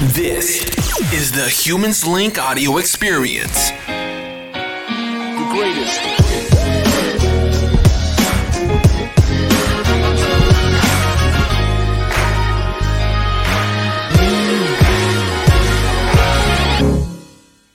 This is the Humans Link audio experience. The greatest.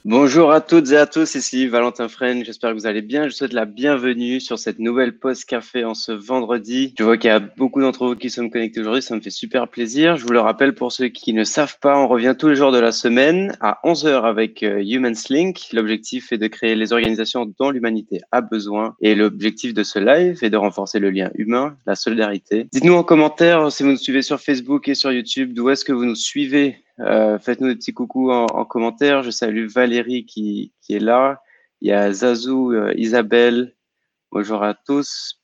Bonjour à toutes et à tous, ici Valentin Fresne, j'espère que vous allez bien. Je vous souhaite la bienvenue sur cette nouvelle pause café en ce vendredi. Je vois qu'il y a beaucoup d'entre vous qui sont connectés aujourd'hui, ça me fait super plaisir. Je vous le rappelle pour ceux qui ne savent pas, on revient tous les jours de la semaine à 11h avec euh, Humans Link. L'objectif est de créer les organisations dont l'humanité a besoin et l'objectif de ce live est de renforcer le lien humain, la solidarité. Dites-nous en commentaire si vous nous suivez sur Facebook et sur YouTube, d'où est-ce que vous nous suivez? Euh, Faites-nous des petits coucous en, en, commentaire. Je salue Valérie qui, qui, est là. Il y a Zazou, euh, Isabelle. Bonjour à tous.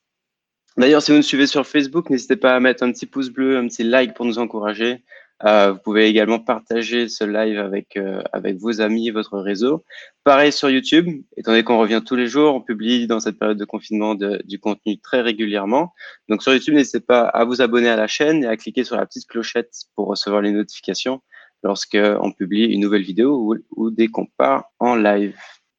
D'ailleurs, si vous nous suivez sur Facebook, n'hésitez pas à mettre un petit pouce bleu, un petit like pour nous encourager. Euh, vous pouvez également partager ce live avec, euh, avec vos amis, votre réseau. Pareil sur YouTube, étant donné qu'on revient tous les jours, on publie dans cette période de confinement de, du contenu très régulièrement. Donc sur YouTube, n'hésitez pas à vous abonner à la chaîne et à cliquer sur la petite clochette pour recevoir les notifications lorsqu'on publie une nouvelle vidéo ou, ou dès qu'on part en live.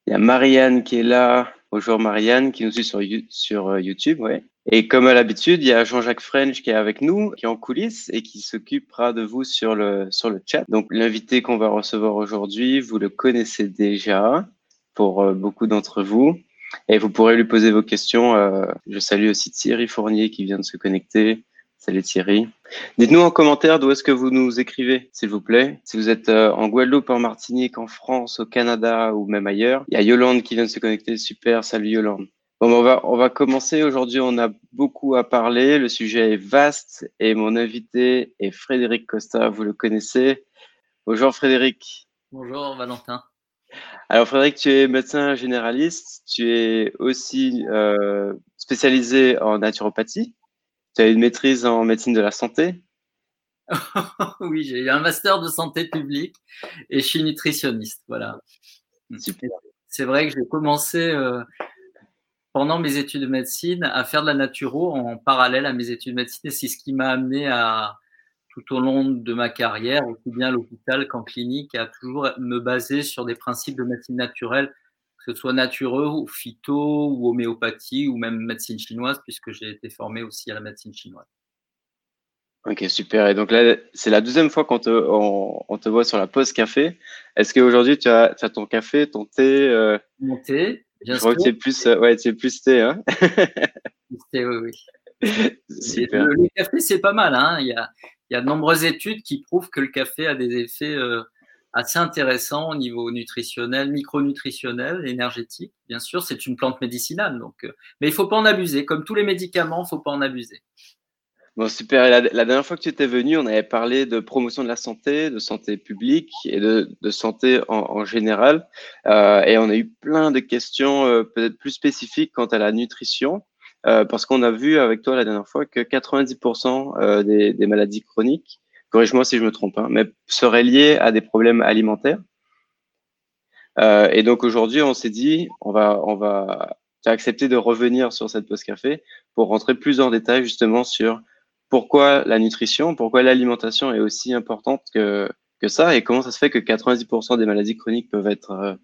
Il y a Marianne qui est là. Bonjour Marianne, qui nous suit sur, sur YouTube. Ouais. Et comme à l'habitude, il y a Jean-Jacques French qui est avec nous, qui est en coulisses et qui s'occupera de vous sur le, sur le chat. Donc l'invité qu'on va recevoir aujourd'hui, vous le connaissez déjà pour euh, beaucoup d'entre vous. Et vous pourrez lui poser vos questions. Euh, je salue aussi Thierry Fournier qui vient de se connecter. Salut Thierry. Dites-nous en commentaire d'où est-ce que vous nous écrivez, s'il vous plaît. Si vous êtes euh, en Guadeloupe, en Martinique, en France, au Canada ou même ailleurs. Il y a Yolande qui vient de se connecter. Super. Salut Yolande. Bon, ben, on va, on va commencer. Aujourd'hui, on a beaucoup à parler. Le sujet est vaste et mon invité est Frédéric Costa. Vous le connaissez. Bonjour Frédéric. Bonjour Valentin. Alors Frédéric, tu es médecin généraliste. Tu es aussi euh, spécialisé en naturopathie. Tu as une maîtrise en médecine de la santé? oui, j'ai eu un master de santé publique et je suis nutritionniste. Voilà. C'est vrai que j'ai commencé euh, pendant mes études de médecine à faire de la naturo en parallèle à mes études de médecine et c'est ce qui m'a amené à tout au long de ma carrière, aussi bien à l'hôpital qu'en clinique, à toujours me baser sur des principes de médecine naturelle, que ce soit natureux ou phyto ou homéopathie ou même médecine chinoise, puisque j'ai été formé aussi à la médecine chinoise. Ok, super. Et donc là, c'est la deuxième fois qu'on te, on, on, te voit sur la pause café. Est-ce qu'aujourd'hui, tu as, tu as ton café, ton thé euh... Mon thé, bien Je crois que tu es plus, euh, ouais, es plus thé, hein thé, oui, oui. Super. Le, le, café, c'est pas mal. Hein il, y a, il y a de nombreuses études qui prouvent que le café a des effets euh, assez intéressants au niveau nutritionnel, micronutritionnel, énergétique. Bien sûr, c'est une plante médicinale, donc, euh, mais il faut pas en abuser. Comme tous les médicaments, il faut pas en abuser. Bon, super. La, dernière fois que tu étais venu, on avait parlé de promotion de la santé, de santé publique et de, santé en, général. Euh, et on a eu plein de questions euh, peut-être plus spécifiques quant à la nutrition. Parce qu'on a vu avec toi la dernière fois que 90% euh, des, des, maladies chroniques, corrige-moi si je me trompe, hein, mais seraient liées à des problèmes alimentaires. Euh, et donc aujourd'hui, on s'est dit, on va, accepter de revenir sur cette pause café pour rentrer plus en détail justement sur pourquoi la nutrition, pourquoi l'alimentation est aussi importante que, ça et comment ça se fait que 90% des maladies chroniques peuvent être, euh,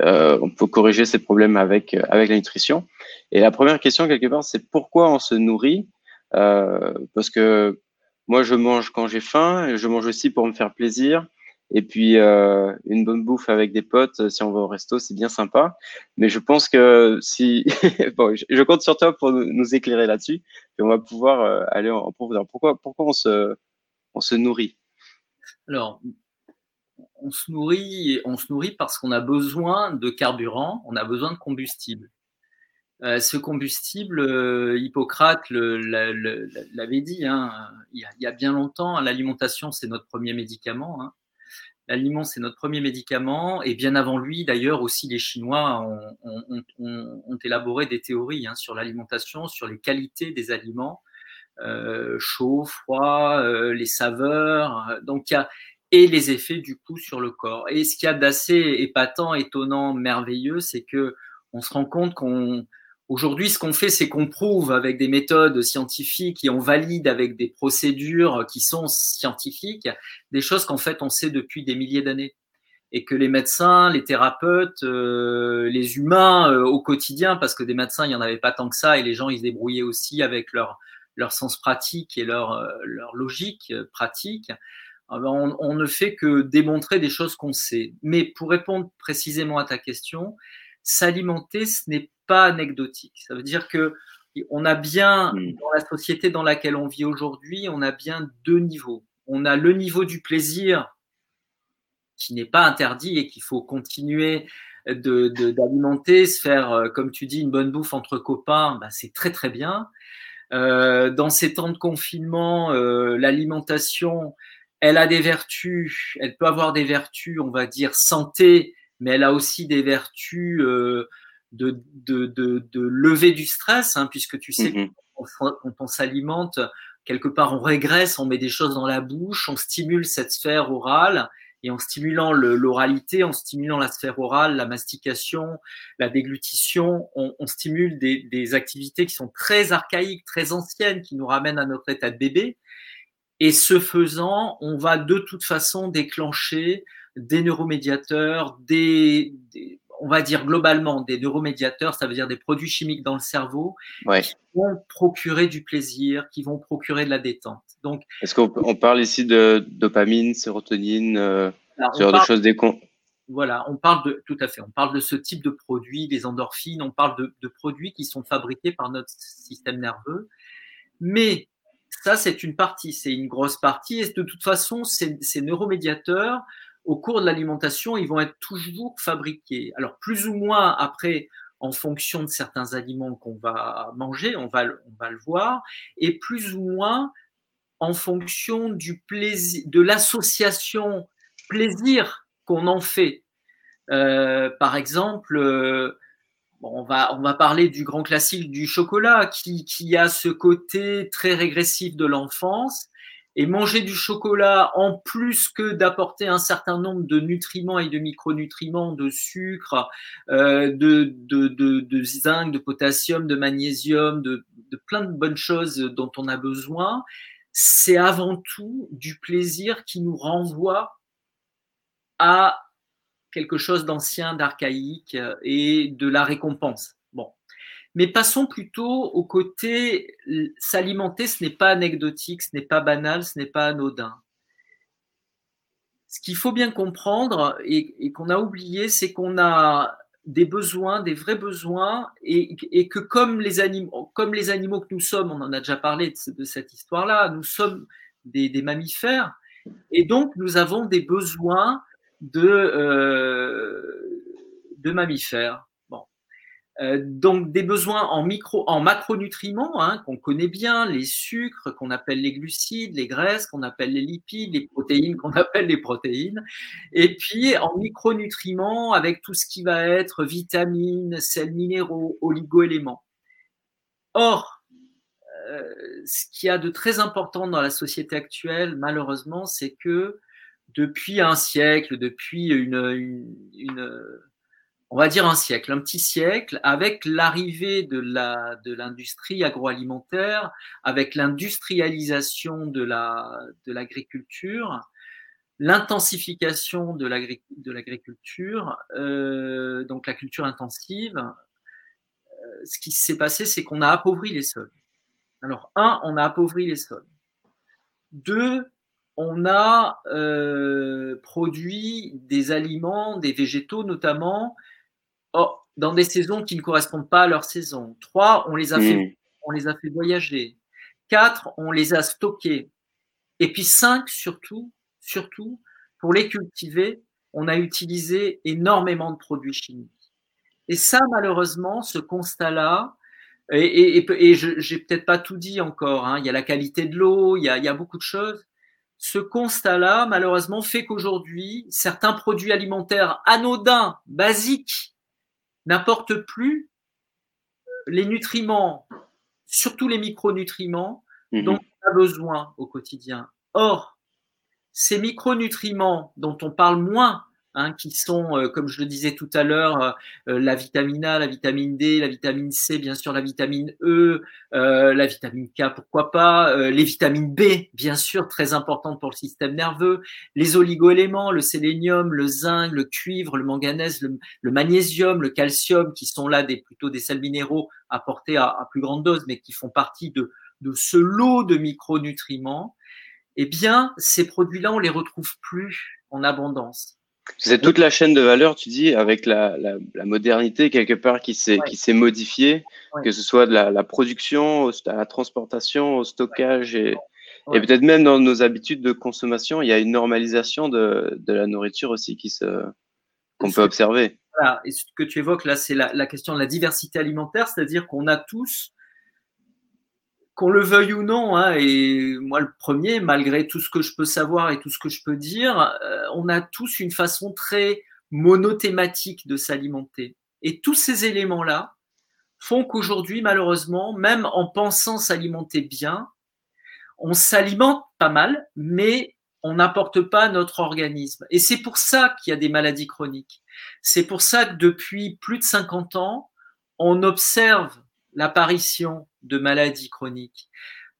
euh, on peut corriger ces problèmes avec, avec la nutrition. Et la première question, quelque part, c'est pourquoi on se nourrit euh, Parce que moi, je mange quand j'ai faim, je mange aussi pour me faire plaisir. Et puis, euh, une bonne bouffe avec des potes, si on va au resto, c'est bien sympa. Mais je pense que si, bon, je compte sur toi pour nous éclairer là-dessus, et on va pouvoir euh, aller en profondeur. Pourquoi, pourquoi on se, on se nourrit? Alors, on se nourrit, on se nourrit parce qu'on a besoin de carburant, on a besoin de combustible. Euh, ce combustible, euh, Hippocrate l'avait dit, hein, il, y a, bien longtemps, l'alimentation c'est notre premier médicament. Hein. L'aliment, c'est notre premier médicament. Et bien avant lui, d'ailleurs, aussi les Chinois ont, élaboré des théories hein, sur l'alimentation, sur les qualités des aliments, euh, chaud, froid, euh, les saveurs. Donc, y a, et les effets du coup sur le corps. Et ce qu'il y a d'assez épatant, étonnant, merveilleux, c'est que on se rend compte qu'on Aujourd'hui, ce qu'on fait, c'est qu'on prouve avec des méthodes scientifiques et on valide avec des procédures qui sont scientifiques des choses qu'en fait on sait depuis des milliers d'années et que les médecins, les thérapeutes, euh, les humains euh, au quotidien, parce que des médecins, il n'y en avait pas tant que ça, et les gens, ils se débrouillaient aussi avec leur, leur sens pratique et leur, euh, leur logique pratique, ah ben, on, ne fait que démontrer des choses qu'on sait. Mais pour répondre précisément à ta question, s'alimenter, ce n'est pas anecdotique. Ça veut dire que on a bien, hmm. dans la société dans laquelle on vit aujourd'hui, on a bien deux niveaux. On a le niveau du plaisir, qui n'est pas interdit et qu'il faut continuer d'alimenter, de, se faire, euh, comme tu dis, une bonne bouffe entre copains, bah, c'est très très bien. Euh, dans ces temps de confinement, euh, l'alimentation, elle a des vertus, elle peut avoir des vertus, on va dire, santé, mais elle a aussi des vertus euh, de, de, de, de, lever du stress, hein, puisque tu sais, mm quand on s'alimente, quelque part, on régresse, on met des choses dans la bouche, on stimule cette sphère orale, et en stimulant l'oralité, en stimulant la sphère orale, la mastication, la déglutition, on, on stimule des, des, activités qui sont très archaïques, très anciennes, qui nous ramènent à notre état de bébé. Et ce faisant, on va de toute façon déclencher des neuromédiateurs, des, des on va dire globalement des neuromédiateurs, ça veut dire des produits chimiques dans le cerveau ouais. qui vont procurer du plaisir, qui vont procurer de la détente. Donc, est-ce qu'on on parle ici de dopamine, sérotonine, euh, ce genre de choses des Voilà, on parle de tout à fait. On parle de ce type de produits, des endorphines. On parle de, de produits qui sont fabriqués par notre système nerveux, mais ça, c'est une partie, c'est une grosse partie. Et de toute façon, ces, ces neuromédiateurs au cours de l'alimentation, ils vont être toujours fabriqués. Alors, plus ou moins après, en fonction de certains aliments qu'on va manger, on va, on va le voir, et plus ou moins en fonction du plaisir, de l'association plaisir qu'on en fait. Euh, par exemple, euh, bon, on, va, on va parler du grand classique du chocolat qui, qui a ce côté très régressif de l'enfance et manger du chocolat, en plus que d'apporter un certain nombre de nutriments et de micronutriments, de sucre, euh, de, de, zinc, de potassium, de magnésium, de, de plein de bonnes choses dont on a besoin, c'est avant tout du plaisir qui nous renvoie à quelque chose d'ancien, d'archaïque et de la récompense. Mais passons plutôt au côté s'alimenter, ce n'est pas anecdotique, ce n'est pas banal, ce n'est pas anodin. Ce qu'il faut bien comprendre et, qu'on a oublié, c'est qu'on a des besoins, des vrais besoins, et, que comme les, animaux, comme les animaux que nous sommes, on en a déjà parlé de, cette histoire-là, nous sommes des, mammifères, et donc nous avons des besoins de, euh, de mammifères. Euh, donc des besoins en micro, en macronutriments hein, qu'on connaît bien, les sucres qu'on appelle les glucides, les graisses qu'on appelle les lipides, les protéines qu'on appelle les protéines, et puis en micronutriments avec tout ce qui va être vitamines, sels minéraux, oligoéléments. Or, euh, ce qui a de très important dans la société actuelle, malheureusement, c'est que depuis un siècle, depuis une, une, une on va dire un siècle, un petit siècle, avec l'arrivée de l'industrie agroalimentaire, avec l'industrialisation de l'agriculture, l'intensification de l'agriculture, euh, donc la culture intensive. Euh, ce qui s'est passé, c'est qu'on a appauvri les sols. Alors un, on a appauvri les sols. Deux, on a euh, produit des aliments, des végétaux notamment, oh, dans des saisons qui ne correspondent pas à leur saison. Trois, on les a, fait, hmm. on les a fait voyager. Quatre, on les a stockés. Et puis cinq, surtout, surtout, pour les cultiver, on a utilisé énormément de produits chimiques. Et ça, malheureusement, ce constat-là, et, et, et je n'ai peut-être pas tout dit encore, hein, il y a la qualité de l'eau, il, il y a beaucoup de choses. Ce constat-là, malheureusement, fait qu'aujourd'hui, certains produits alimentaires anodins, basiques, n'apporte plus les nutriments, surtout les micronutriments mhm. dont on a besoin au quotidien. Or, ces micronutriments dont on parle moins Hein, qui sont, euh, comme je le disais tout à l'heure, euh, euh, la vitamine A, la vitamine D, la vitamine C, bien sûr la vitamine E, la vitamine K, pourquoi pas, les vitamines B, bien sûr, très importantes pour le système nerveux, les oligoéléments, le sélénium, le zinc, le cuivre, le manganèse, le, magnésium, le calcium, qui sont là des, plutôt des sels minéraux apportés à, à plus grande dose, mais qui font partie de, de ce lot de micronutriments. Eh bien, ces produits-là, on les retrouve plus en abondance. C'est toute la chaîne de valeur, tu dis, avec la, la, modernité quelque part qui s'est modifiée, que ce soit de la, la, production, à la transportation, au stockage et, et peut-être même dans nos habitudes de consommation, il y a une normalisation de, de la nourriture aussi qui se qu'on peut observer. Voilà. Et ce que tu évoques là, c'est la, la question de la diversité alimentaire, c'est-à-dire qu'on a tous qu'on le veuille ou non, hein, et moi le premier, malgré tout ce que je peux savoir et tout ce que je peux dire, euh, on a tous une façon très monothématique de s'alimenter. Et tous ces éléments-là font qu'aujourd'hui, malheureusement, même en pensant s'alimenter bien, on s'alimente pas mal, mais on n'apporte pas notre organisme. Et c'est pour ça qu'il y a des maladies chroniques. C'est pour ça que depuis plus de 50 ans, on observe l'apparition de maladies chroniques.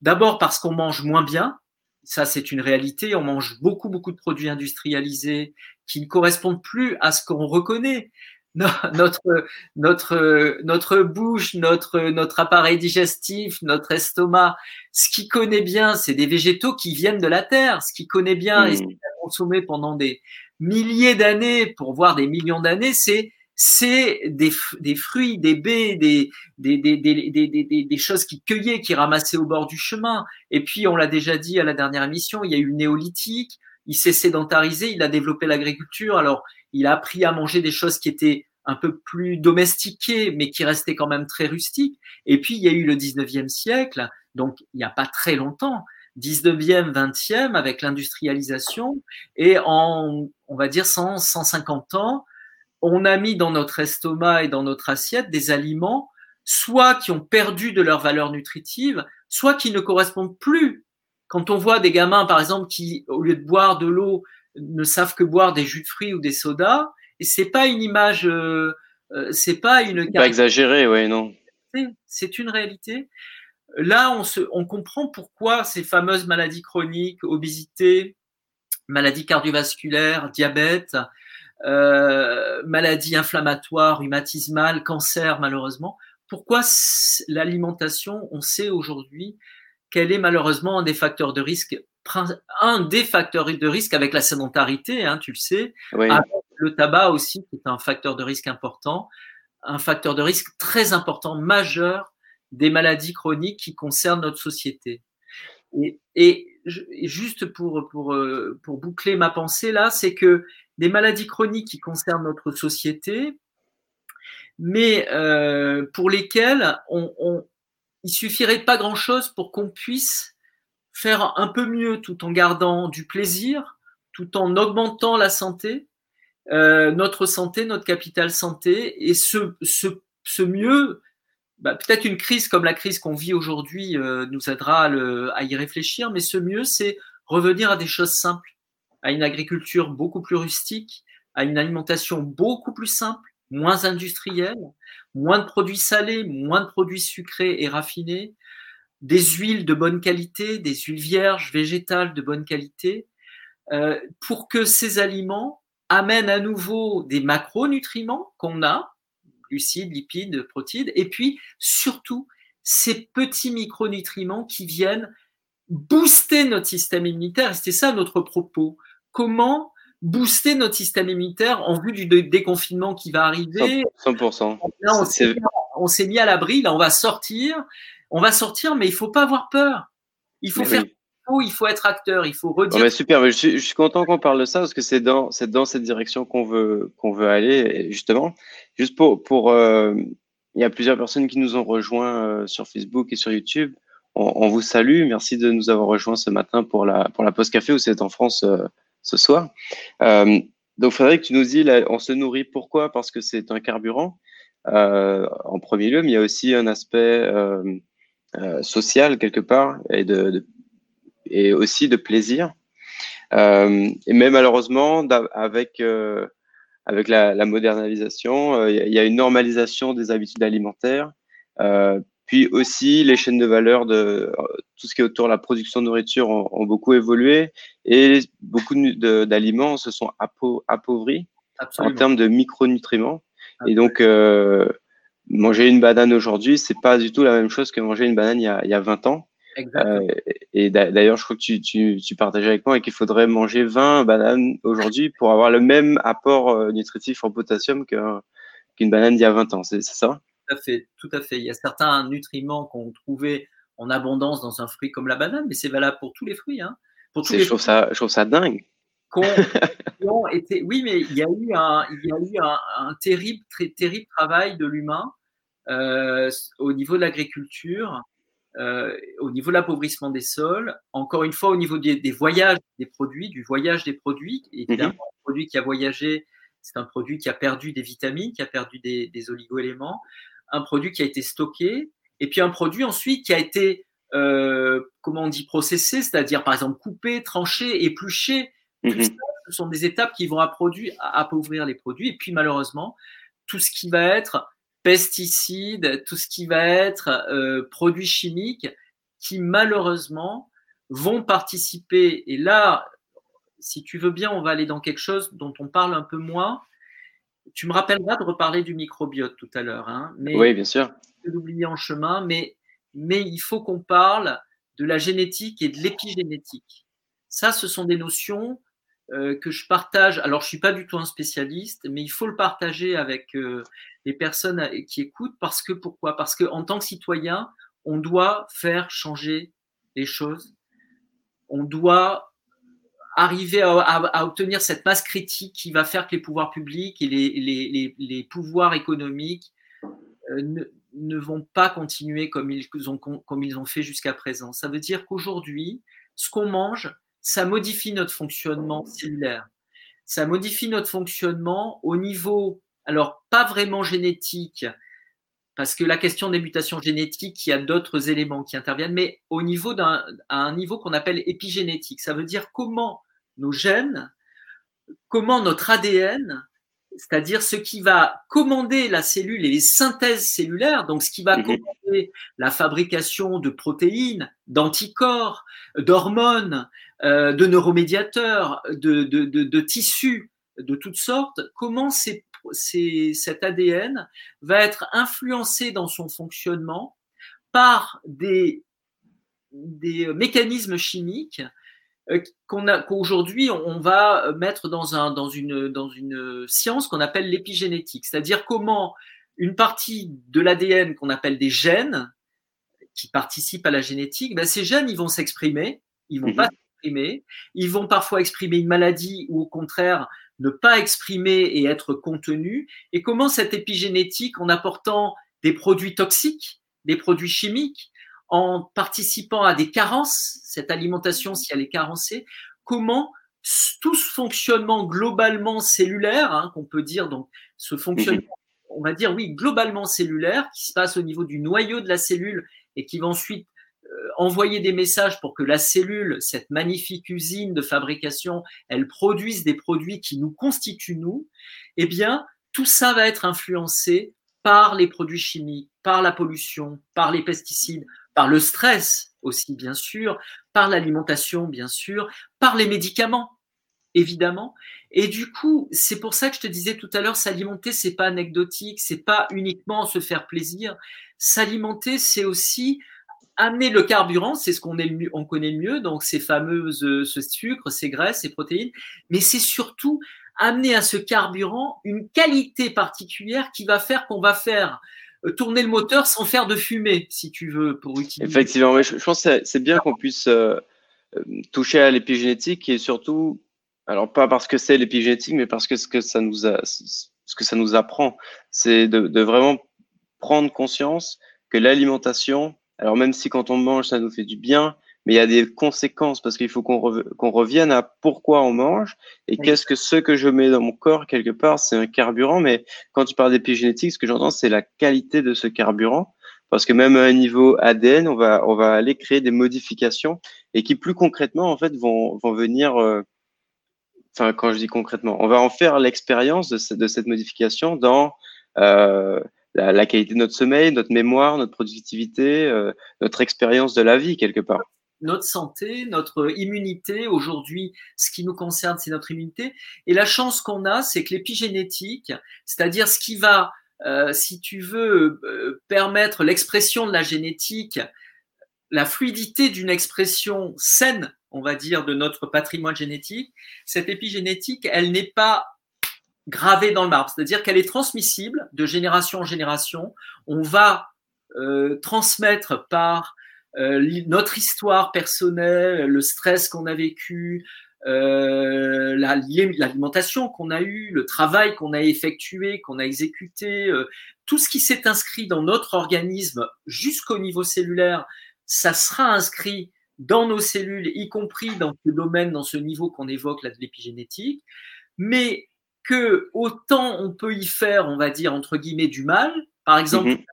D'abord parce qu'on mange moins bien, ça c'est une réalité, on mange beaucoup beaucoup de produits industrialisés qui ne correspondent plus à ce qu'on reconnaît. Notre, notre, notre bouche, notre, notre appareil digestif, notre estomac, ce qui connaît bien, c'est des végétaux qui viennent de la terre. Ce qui connaît bien et ce qui a consommé pendant des milliers d'années, pour voir des millions d'années, c'est c'est des, des, fruits, des baies, des, des, des, choses qu'il cueillait, qu'il ramassait au bord du chemin. Et puis, on l'a déjà dit à la dernière émission, il y a eu le néolithique, il s'est sédentarisé, il a développé l'agriculture. Alors, il a appris à manger des choses qui étaient un peu plus domestiquées, mais qui restaient quand même très rustiques. Et puis, il y a eu le 19e siècle, donc il n'y a pas très longtemps, 19e, 20e, avec l'industrialisation. Et en, on va dire, 100, 150 ans, on a mis dans notre estomac et dans notre assiette des aliments soit qui ont perdu de leur valeur nutritive, soit qui ne correspondent plus. Quand on voit des gamins, par exemple, qui, au lieu de boire de l'eau, ne savent que boire des jus de fruits ou des sodas, et c'est pas une image, euh, euh, c'est pas une. Pas exagéré, ouais, non. C'est une réalité. Là, on, se, on comprend pourquoi ces fameuses maladies chroniques, obésité, maladies cardiovasculaires, diabète, euh, maladies inflammatoires, rhumatismales, cancer malheureusement. Pourquoi l'alimentation, on sait aujourd'hui qu'elle est malheureusement un des facteurs de risque, un des facteurs de risque avec la sédentarité, hein, tu le sais, le tabac aussi, qui est un facteur de risque important, un facteur de risque très important, majeur des maladies chroniques qui concernent notre société. Et, et, juste pour, pour, euh, pour boucler ma pensée là, c'est que des maladies chroniques qui concernent notre société, mais euh, pour lesquelles on, on, il suffirait pas grand-chose pour qu'on puisse faire un peu mieux tout en gardant du plaisir, tout en augmentant la santé, euh, notre santé, notre capital santé, et ce, mieux, bah, peut-être une crise comme la crise qu'on vit aujourd'hui euh, nous aidera à y réfléchir, mais ce mieux, c'est revenir à des choses simples à une agriculture beaucoup plus rustique, à une alimentation beaucoup plus simple, moins industrielle, moins de produits salés, moins de produits sucrés et raffinés, des huiles de bonne qualité, des huiles vierges, végétales de bonne qualité, euh, pour que ces aliments amènent à nouveau des macronutriments qu'on a, glucides, lipides, protides, et puis surtout ces petits micronutriments qui viennent booster notre système immunitaire. C'était ça notre propos comment booster notre système immunitaire en vue du déconfinement qui va arriver. 100%. on s'est mis à l'abri, là, on va sortir. On va sortir, mais il faut pas avoir peur. Il faut faire il faut être acteur, il faut redire. super, je suis, je suis content qu'on parle de ça parce que c'est dans, dans cette direction qu'on veut, qu'on veut aller, justement. Juste pour, pour euh, il y a plusieurs personnes qui nous ont rejoints euh, sur Facebook et sur YouTube. On, vous salue. Merci de nous avoir rejoints ce matin pour la, pour la pause café où c'est en France. Euh, ce soir. Euh, donc, Frédéric, tu nous dis, on se nourrit pourquoi? Parce que c'est un carburant, euh, en premier lieu, mais il y a aussi un aspect euh, social, quelque part, et, aussi de plaisir. Même malheureusement, avec, la modernisation, il y a une normalisation des habitudes alimentaires. Puis aussi, les chaînes de valeur de tout ce qui est autour de la production de nourriture ont, beaucoup évolué et beaucoup d'aliments se sont appauvris en termes de micronutriments. Et donc, euh, manger une banane aujourd'hui, c'est pas du tout la même chose que manger une banane il y a, il y a 20 ans. Euh, et d'ailleurs, je crois que tu, tu, tu partageais avec moi qu'il faudrait manger 20 bananes aujourd'hui pour avoir le même apport euh, nutritif en potassium qu'une banane d'il y a 20 ans. C'est ça? À fait, tout à fait. Il y a certains nutriments qu'on trouvait en abondance dans un fruit comme la banane, mais c'est valable pour tous les fruits. Hein. Pour tous les je, trouve ça, je trouve ça dingue. oui, mais il y a eu un, il y a eu un, terrible, très terrible travail de l'humain euh, au niveau de l'agriculture, euh, au niveau de l'appauvrissement des sols, encore une fois au niveau des, voyages des produits, du voyage des produits. Évidemment, mm un produit qui a voyagé, c'est un produit qui a perdu des vitamines, qui a perdu des, des oligo-éléments un produit qui a été stocké, et puis un produit ensuite qui a été, euh, comment on dit, processé, c'est-à-dire par exemple coupé, tranché, épluché. Tout mhm. ça, ce sont des étapes qui vont appauvrir les produits. Et puis malheureusement, tout ce qui va être pesticides, tout ce qui va être euh, produits chimiques, qui malheureusement vont participer. Et là, si tu veux bien, on va aller dans quelque chose dont on parle un peu moins, tu me rappelleras de reparler du microbiote tout à l'heure. Hein, mais oui, bien sûr. Je l'oublier en chemin, mais, mais il faut qu'on parle de la génétique et de l'épigénétique. Ça, ce sont des notions euh, que je partage. Alors, je suis pas du tout un spécialiste, mais il faut le partager avec euh, les personnes euh, qui écoutent parce que pourquoi? Parce que en tant que citoyen, on doit faire changer les choses. On doit arriver à, obtenir cette masse critique qui va faire que les pouvoirs publics et les, pouvoirs économiques euh, ne, vont pas continuer comme ils ont, comme ils ont fait jusqu'à présent. Ça veut dire qu'aujourd'hui, ce qu'on mange, ça modifie notre fonctionnement cellulaire. Ça modifie notre fonctionnement au niveau, alors pas vraiment génétique, parce que la question des mutations génétiques, il y a d'autres éléments qui interviennent, mais au niveau d'un un niveau qu'on appelle épigénétique. Ça veut dire comment nos gènes, comment notre ADN, c'est-à-dire ce qui va commander la cellule et les synthèses cellulaires, donc ce qui va mhm. commander la fabrication de protéines, d'anticorps, d'hormones, euh, de neuromédiateurs, de, tissus de toutes sortes, comment cet ADN va être influencé dans son fonctionnement par des mécanismes chimiques euh, qu'aujourd'hui on va mettre dans, un, dans, une, dans une science qu'on appelle l'épigénétique, c'est-à-dire comment une partie de l'ADN qu'on appelle des gènes qui participent à la génétique, ben ces gènes ils vont s'exprimer, ils vont pas mhm. s'exprimer, ils vont parfois exprimer une maladie ou au contraire ne pas exprimer et être contenus, et comment cette épigénétique en apportant des produits toxiques, des produits chimiques, en participant à des carences, cette alimentation, si elle est carencée, comment tout ce fonctionnement globalement cellulaire, hein, qu'on peut dire, donc ce fonctionnement, mhm. on va dire, oui, globalement cellulaire, qui se passe au niveau du noyau de la cellule et qui va ensuite envoyer des messages pour que la cellule, cette magnifique usine de fabrication, elle produise des produits qui nous constituent nous, eh bien, tout ça va être influencé par les produits chimiques, par la pollution, par les pesticides, par le stress aussi, bien sûr, par l'alimentation, bien sûr, par les médicaments, évidemment. Et du coup, c'est pour ça que je te disais tout à l'heure, s'alimenter, c'est pas anecdotique, c'est pas uniquement se faire plaisir. S'alimenter, c'est aussi amener le carburant, c'est ce qu'on on connaît le mieux, donc ces fameuses, ce sucre, ces graisses, ces protéines, mais c'est surtout amener à ce carburant une qualité particulière qui va faire qu'on va faire euh, tourner le moteur sans faire de fumée, si tu veux, pour utiliser. Effectivement, je, pense que c'est bien qu'on puisse euh, euh, toucher à l'épigénétique et surtout, alors pas parce que c'est l'épigénétique, mais parce que ce que ça nous, apprend, c'est de, vraiment prendre conscience que l'alimentation, alors même si quand on mange, ça nous fait du bien, mais il y a des conséquences parce qu'il faut qu'on revienne à pourquoi on mange et qu'est-ce que ce que je mets dans mon corps quelque part, c'est un carburant. Mais quand tu parles d'épigénétique, ce que j'entends, c'est la qualité de ce carburant. Parce que même à un niveau ADN, on va, on va aller créer des modifications et qui plus concrètement, en fait, vont, vont venir euh, enfin, quand je dis concrètement, on va en faire l'expérience de, de, cette modification dans euh, la, la, qualité de notre sommeil, notre mémoire, notre productivité, euh, notre expérience de la vie quelque part. Notre santé, notre immunité, aujourd'hui, ce qui nous concerne, c'est notre immunité. Et la chance qu'on a, c'est que l'épigénétique, c'est-à-dire ce qui va, euh, si tu veux, euh, permettre l'expression de la génétique, la fluidité d'une expression saine, on va dire, de notre patrimoine génétique, cette épigénétique, elle n'est pas gravée dans le marbre, c'est-à-dire qu'elle est transmissible de génération en génération. On va euh, transmettre par euh, notre histoire personnelle, le stress qu'on a vécu, euh, l'alimentation qu'on a eue, le travail qu'on a effectué, qu'on a exécuté, euh, tout ce qui s'est inscrit dans notre organisme jusqu'au niveau cellulaire, ça sera inscrit dans nos cellules, y compris dans ce domaine, dans ce niveau qu'on évoque là de l'épigénétique, mais que autant on peut y faire, on va dire entre guillemets, du mal, par exemple, mm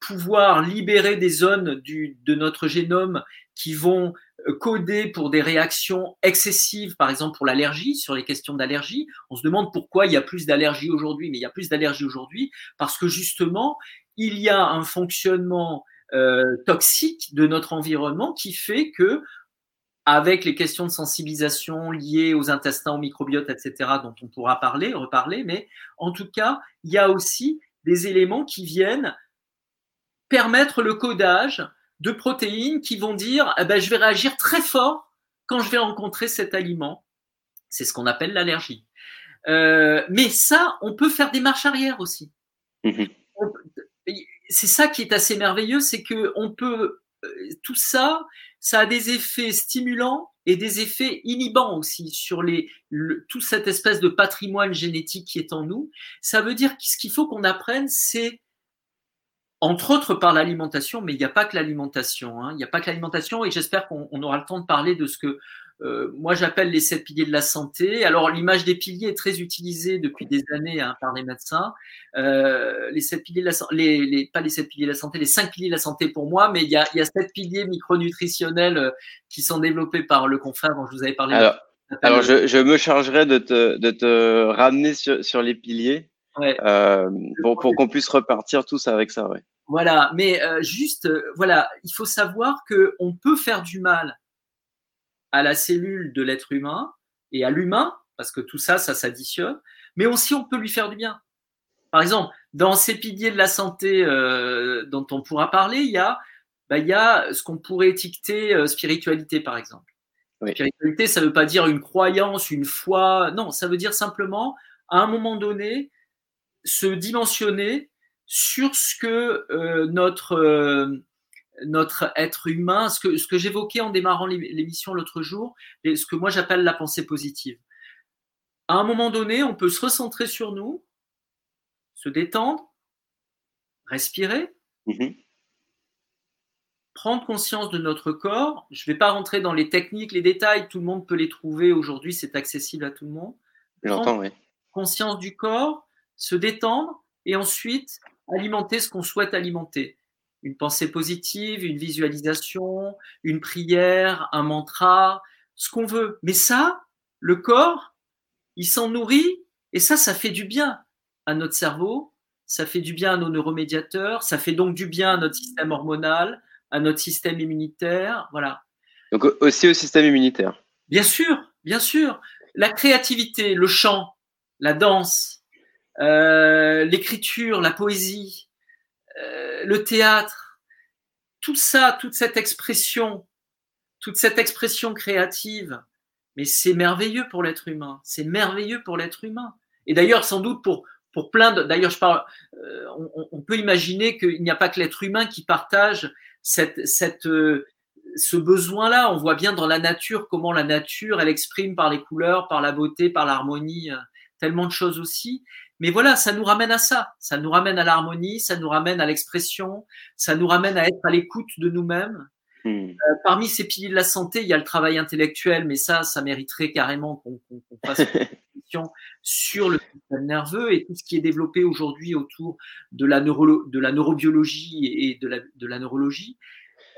pouvoir libérer des zones du, de notre génome qui vont euh, coder pour des réactions excessives, par exemple pour l'allergie, sur les questions d'allergie. On se demande pourquoi il y a plus d'allergie aujourd'hui, mais il y a plus d'allergie aujourd'hui parce que justement, il y a un fonctionnement euh, toxique de notre environnement qui fait que avec les questions de sensibilisation liées aux intestins, au microbiote, etc., dont on pourra parler, reparler, mais en tout cas, il y a aussi des éléments qui viennent permettre le codage de protéines qui vont dire eh ben, je vais réagir très fort quand je vais rencontrer cet aliment. C'est ce qu'on appelle l'allergie. Euh, mais ça, on peut faire des marches arrière aussi. Mhm. C'est ça qui est assez merveilleux, c'est que on peut euh, tout ça, ça a des effets stimulants et des effets inhibants aussi sur les, tout cette espèce de patrimoine génétique qui est en nous. Ça veut dire que ce qu'il faut qu'on apprenne, c'est entre autres par l'alimentation, mais il n'y a pas que l'alimentation. Hein. Il n'y a pas que l'alimentation, et j'espère qu'on aura le temps de parler de ce que euh, moi j'appelle les sept piliers de la santé. Alors l'image des piliers est très utilisée depuis des années hein, par les médecins. Euh, les sept piliers de la santé, les, les, pas les sept piliers de la santé, les cinq piliers de la santé pour moi, mais il y a, il y a sept piliers micronutritionnels euh, qui sont développés par le confrère dont je vous avais parlé. Alors, alors je, je, me chargerai de te, de te ramener sur, sur les piliers. Ouais. Euh, pour, pour qu'on puisse repartir tous avec ça. Ouais. Voilà, mais euh, juste, voilà, il faut savoir que on peut faire du mal à la cellule de l'être humain et à l'humain, parce que tout ça, ça s'additionne, mais aussi on peut lui faire du bien. Par exemple, dans ces piliers de la santé euh, dont on pourra parler, il y a, bah, il y a ce qu'on pourrait étiqueter euh, spiritualité, par exemple. Oui. Spiritualité, ça ne veut pas dire une croyance, une foi, non, ça veut dire simplement, à un moment donné, se dimensionner sur ce que euh, notre, euh, notre être humain, ce que, ce que j'évoquais en démarrant l'émission l'autre jour, et ce que moi j'appelle la pensée positive. À un moment donné, on peut se recentrer sur nous, se détendre, respirer, mmh prendre conscience de notre corps. Je ne vais pas rentrer dans les techniques, les détails, tout le monde peut les trouver aujourd'hui, c'est accessible à tout le monde. Prendre oui. conscience du corps, se détendre et ensuite alimenter ce qu'on souhaite alimenter. Une pensée positive, une visualisation, une prière, un mantra, ce qu'on veut. Mais ça, le corps, il s'en nourrit et ça, ça fait du bien à notre cerveau, ça fait du bien à nos neuromédiateurs, ça fait donc du bien à notre système hormonal, à notre système immunitaire, voilà. Donc aussi au système immunitaire. Bien sûr, bien sûr. La créativité, le chant, la danse, euh, l'écriture, la poésie, euh, le théâtre, tout ça, toute cette expression, toute cette expression créative, mais c'est merveilleux pour l'être humain. C'est merveilleux pour l'être humain. Et d'ailleurs, sans doute pour pour plein de. D'ailleurs, je parle. Euh, on, peut imaginer qu'il n'y a pas que l'être humain qui partage cette cette euh, ce besoin-là. On voit bien dans la nature comment la nature, elle exprime par les couleurs, par la beauté, par l'harmonie, tellement de choses aussi. Mais voilà, ça nous ramène à ça. Ça nous ramène à l'harmonie, ça nous ramène à l'expression, ça nous ramène à être à l'écoute de nous-mêmes. Hmm. Euh, parmi ces piliers de la santé, il y a le travail intellectuel, mais ça, ça mériterait carrément qu'on qu fasse une question sur le système nerveux et tout ce qui est développé aujourd'hui autour de la, neuro de la neurobiologie et de la, de la neurologie.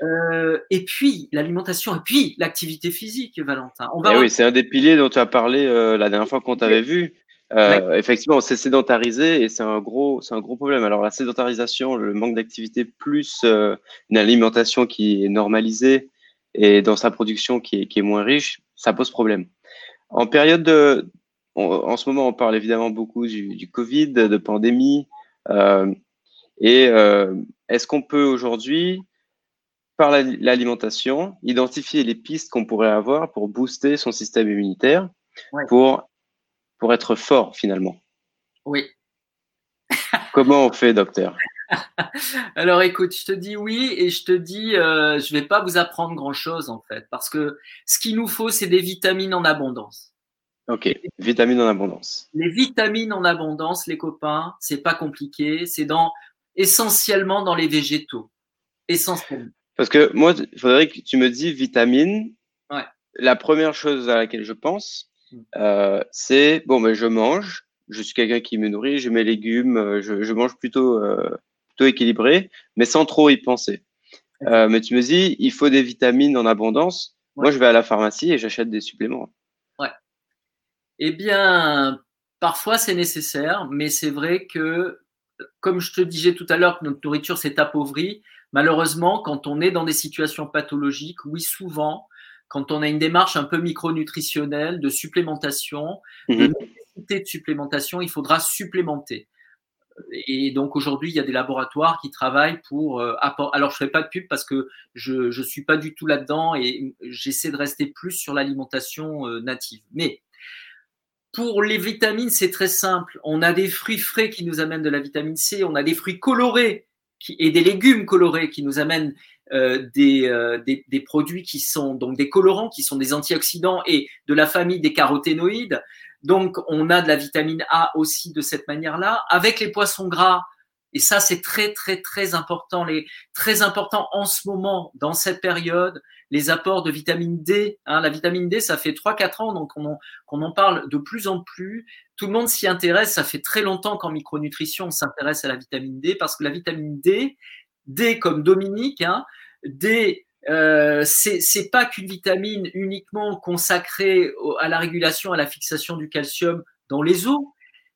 Euh, et puis l'alimentation, et puis l'activité physique, Valentin. On va eh oui, c'est un des piliers dont tu as parlé euh, la dernière fois qu'on t'avait vu. Euh, effectivement, c'est sédentarisé et c'est un gros, c'est un gros problème. Alors la sédentarisation, le manque d'activité plus une alimentation qui est normalisée et dans sa production qui est, qui est moins riche, ça pose problème. En période de, en ce moment, on parle évidemment beaucoup du, du Covid, de pandémie. et est-ce qu'on peut aujourd'hui par l'alimentation, identifier les pistes qu'on pourrait avoir pour booster son système immunitaire, pour, pour être fort finalement. Oui. Comment on fait, docteur? Alors écoute, je te dis oui et je te dis, euh, je ne vais pas vous apprendre grand-chose en fait, parce que ce qu'il nous faut, c'est des vitamines en abondance. Ok, vitamines en abondance. Les vitamines en abondance, les copains, c'est pas compliqué, c'est dans essentiellement dans les végétaux, essentiellement. Parce que moi, il faudrait que tu me dis vitamines. Ouais. La première chose à laquelle je pense. Euh, c'est bon, mais je mange. Je suis quelqu'un qui me nourrit, je mets légumes, euh, je, je mange plutôt, euh, plutôt équilibré, mais sans trop y penser. Euh, mais tu me dis, il faut des vitamines en abondance. Moi, je vais à la pharmacie et j'achète des suppléments. Ouais. Eh bien, parfois c'est nécessaire, mais c'est vrai que, comme je te disais tout à l'heure, que notre nourriture s'est appauvrie. Malheureusement, quand on est dans des situations pathologiques, oui, souvent, quand on a une démarche un peu micronutritionnelle, de supplémentation, de mhm. nécessité de supplémentation, il faudra supplémenter. Et donc aujourd'hui, il y a des laboratoires qui travaillent pour euh, Alors je fais pas de pub parce que je je suis pas du tout là-dedans et j'essaie de rester plus sur l'alimentation euh, native. Mais pour les vitamines, c'est très simple. On a des fruits frais qui nous amènent de la vitamine C, on a des fruits colorés et des légumes colorés qui nous amènent euh, des, euh, des, des, produits qui sont donc des colorants, qui sont des antioxydants et de la famille des caroténoïdes. Donc, on a de la vitamine A aussi de cette manière-là. Avec les poissons gras, et ça, c'est très, très, très important, les, très important en ce moment, dans cette période, les apports de vitamine D. Hein, la vitamine D, ça fait 3-4 ans donc qu'on en, en, parle de plus en plus. Tout le monde s'y intéresse. Ça fait très longtemps qu'en micronutrition, on s'intéresse à la vitamine D parce que la vitamine D, D comme Dominique, hein, D, euh, c'est pas qu'une vitamine uniquement consacrée à la régulation, à la fixation du calcium dans les os.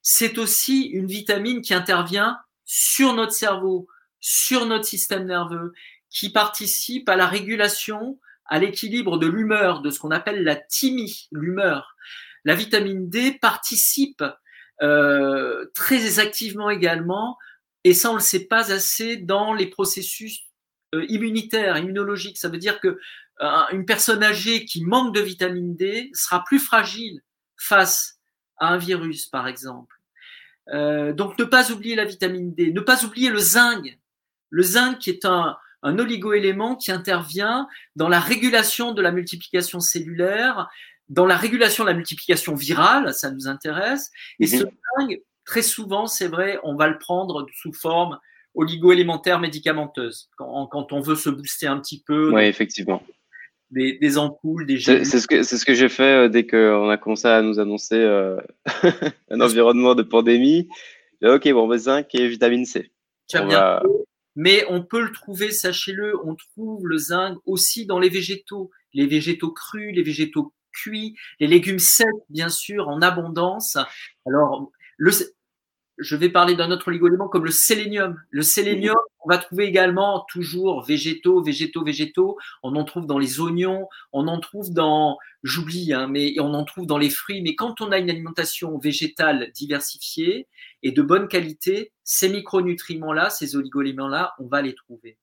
C'est aussi une vitamine qui intervient sur notre cerveau, sur notre système nerveux, qui participe à la régulation, à l'équilibre de l'humeur, de ce qu'on appelle la thymie, l'humeur. La vitamine D participe euh, très activement également, et ça on ne le sait pas assez, dans les processus euh, immunitaires, immunologiques. Ça veut dire que euh, une personne âgée qui manque de vitamine D sera plus fragile face à un virus, par exemple. Euh, donc ne pas oublier la vitamine D, ne pas oublier le zinc. Le zinc qui est un, un oligoélément qui intervient dans la régulation de la multiplication cellulaire, dans la régulation de la multiplication virale, ça nous intéresse. Et ce mhm. zinc, très souvent, c'est vrai, on va le prendre sous forme oligoélémentaire médicamenteuse quand, quand, on veut se booster un petit peu. Oui, effectivement des, ampoules, des C'est ce que, ce que j'ai fait euh, dès qu'on a commencé à nous annoncer euh, un environnement de pandémie. Ok, bon, zinc et vitamine C. Mais on peut le trouver, sachez-le, on trouve le zinc aussi dans les végétaux, les végétaux crus, les végétaux cuits, les légumes secs, bien sûr, en abondance. Alors, le, je vais parler d'un autre oligoélément comme le sélénium. Le sélénium, on va trouver également toujours végétaux, végétaux, végétaux. On en trouve dans les oignons, on en trouve dans, j'oublie, hein, mais on en trouve dans les fruits. Mais quand on a une alimentation végétale diversifiée et de bonne qualité, ces micronutriments-là, ces oligoéléments-là, on va les trouver.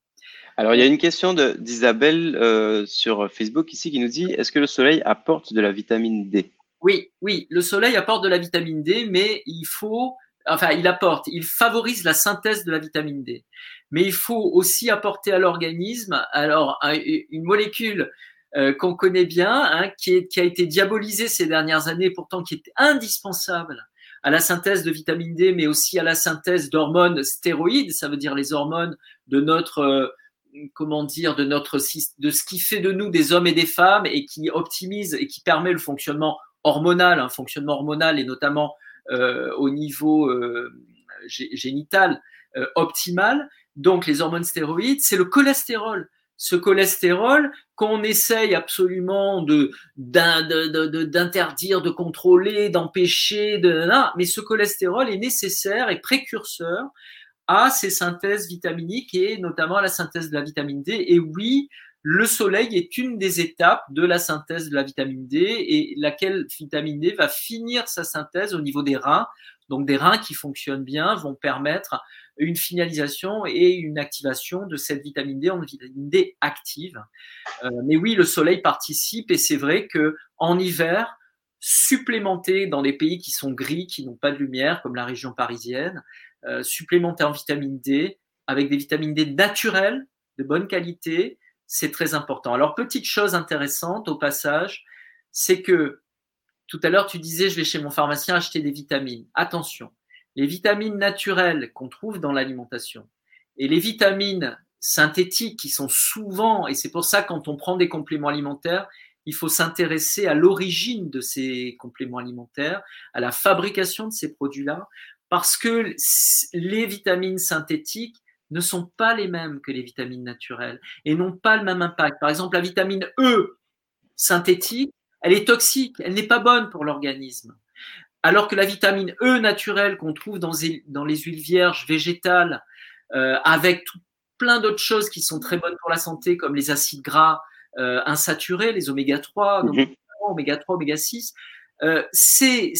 Alors, il y a une question d'Isabelle euh, sur Facebook ici qui nous dit est-ce que le soleil apporte de la vitamine D? Oui, oui, le soleil apporte de la vitamine D, mais il faut enfin, il apporte, il favorise la synthèse de la vitamine D. Mais il faut aussi apporter à l'organisme, alors, une molécule euh, qu'on connaît bien, hein, qui, qui, a été diabolisée ces dernières années, pourtant qui est indispensable à la synthèse de vitamine D, mais aussi à la synthèse d'hormones stéroïdes, ça veut dire les hormones de notre, euh, comment dire, de notre, de ce qui fait de nous des hommes et des femmes et qui optimise et qui permet le fonctionnement hormonal, un fonctionnement hormonal et notamment au niveau euh, génital euh, optimal. Donc les hormones stéroïdes, c'est le cholestérol. ce cholestérol qu'on essaye absolument de, d'interdire, de, contrôler, d'empêcher, de, mais ce cholestérol est nécessaire et précurseur à ces synthèses vitaminiques et notamment à la synthèse de la vitamine D. Et oui, le soleil est une des étapes de la synthèse de la vitamine D et laquelle vitamine D va finir sa synthèse au niveau des reins. Donc des reins qui fonctionnent bien vont permettre une finalisation et une activation de cette vitamine D en vitamine D active. Euh, mais oui, le soleil participe et c'est vrai que en hiver, supplémenter dans les pays qui sont gris, qui n'ont pas de lumière, comme la région parisienne, euh, supplémenter en vitamine D avec des vitamines D naturelles de bonne qualité, c'est très important. Alors, petite chose intéressante au passage, c'est que tout à l'heure, tu disais, je vais chez mon pharmacien acheter des vitamines. Attention, les vitamines naturelles qu'on trouve dans l'alimentation et les vitamines synthétiques qui sont souvent, et c'est pour ça quand on prend des compléments alimentaires, il faut s'intéresser à l'origine de ces compléments alimentaires, à la fabrication de ces produits-là, parce que les vitamines synthétiques ne sont pas les mêmes que les vitamines naturelles et n'ont pas le même impact. Par exemple, la vitamine E synthétique, elle est toxique, elle n'est pas bonne pour l'organisme. Alors que la vitamine E naturelle qu'on trouve dans, les huiles vierges végétales, euh, avec tout, plein d'autres choses qui sont très bonnes pour la santé, comme les acides gras euh, insaturés, les oméga 3, mhm. oméga 3, oméga 6, euh, ces,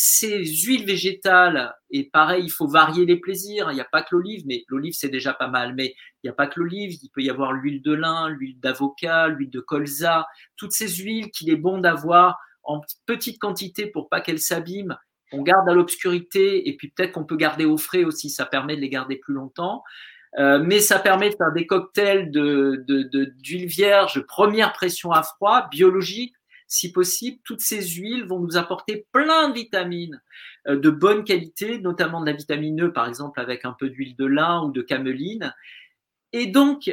huiles végétales, et pareil, il faut varier les plaisirs. Il n'y a pas que l'olive, mais l'olive c'est déjà pas mal. Mais il n'y a pas que l'olive, il peut y avoir l'huile de lin, l'huile d'avocat, l'huile de colza, toutes ces huiles qu'il est bon d'avoir en petite quantité pour pas qu'elles s'abîment on garde à l'obscurité et puis peut-être qu'on peut garder au frais aussi, ça permet de les garder plus longtemps. Euh, mais ça permet de faire des cocktails de, d'huile vierge, première pression à froid, biologique, si possible. Toutes ces huiles vont nous apporter plein de vitamines euh, de bonne qualité, notamment de la vitamine E, par exemple, avec un peu d'huile de lin ou de cameline. Et donc,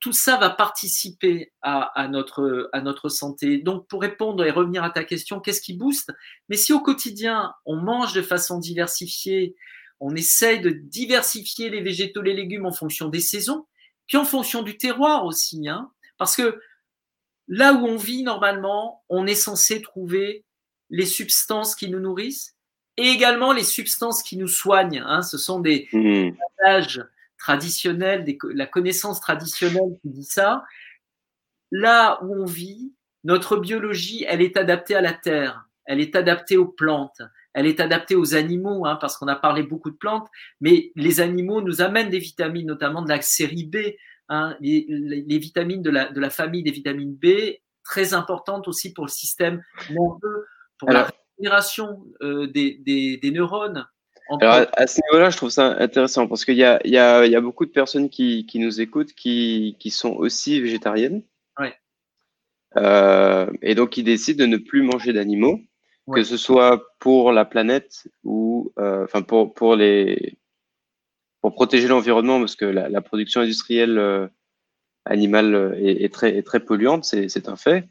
tout ça va participer à, notre, santé. Donc, pour répondre et revenir à ta question, qu'est-ce qui booste? Mais si au quotidien, on mange de façon diversifiée, on essaye de diversifier les végétaux, les légumes en fonction des saisons, puis en fonction du terroir aussi. Hein, parce que là où on vit normalement, on est censé trouver les substances qui nous nourrissent et également les substances qui nous soignent. Hein. Ce sont des mmh traditionnelle, la connaissance traditionnelle qui dit ça, là où on vit, notre biologie, elle est adaptée à la terre, elle est adaptée aux plantes, elle est adaptée aux animaux, hein, parce qu'on a parlé beaucoup de plantes, mais les animaux nous amènent des vitamines, notamment de la série B, hein, les, vitamines de la, de la famille des vitamines B, très importantes aussi pour le système nerveux, pour la récupération euh, des, des, des neurones. Alors, à ce niveau-là, je trouve ça intéressant parce qu'il y a, y, a, y a, beaucoup de personnes qui, qui nous écoutent qui, qui, sont aussi végétariennes. Ouais. Euh, et donc, qui décident de ne plus manger d'animaux, que ce soit pour la planète ou euh, enfin pour, pour, les, pour protéger l'environnement, parce que la, la production industrielle euh, animale est, est, très, est très polluante, c'est un fait.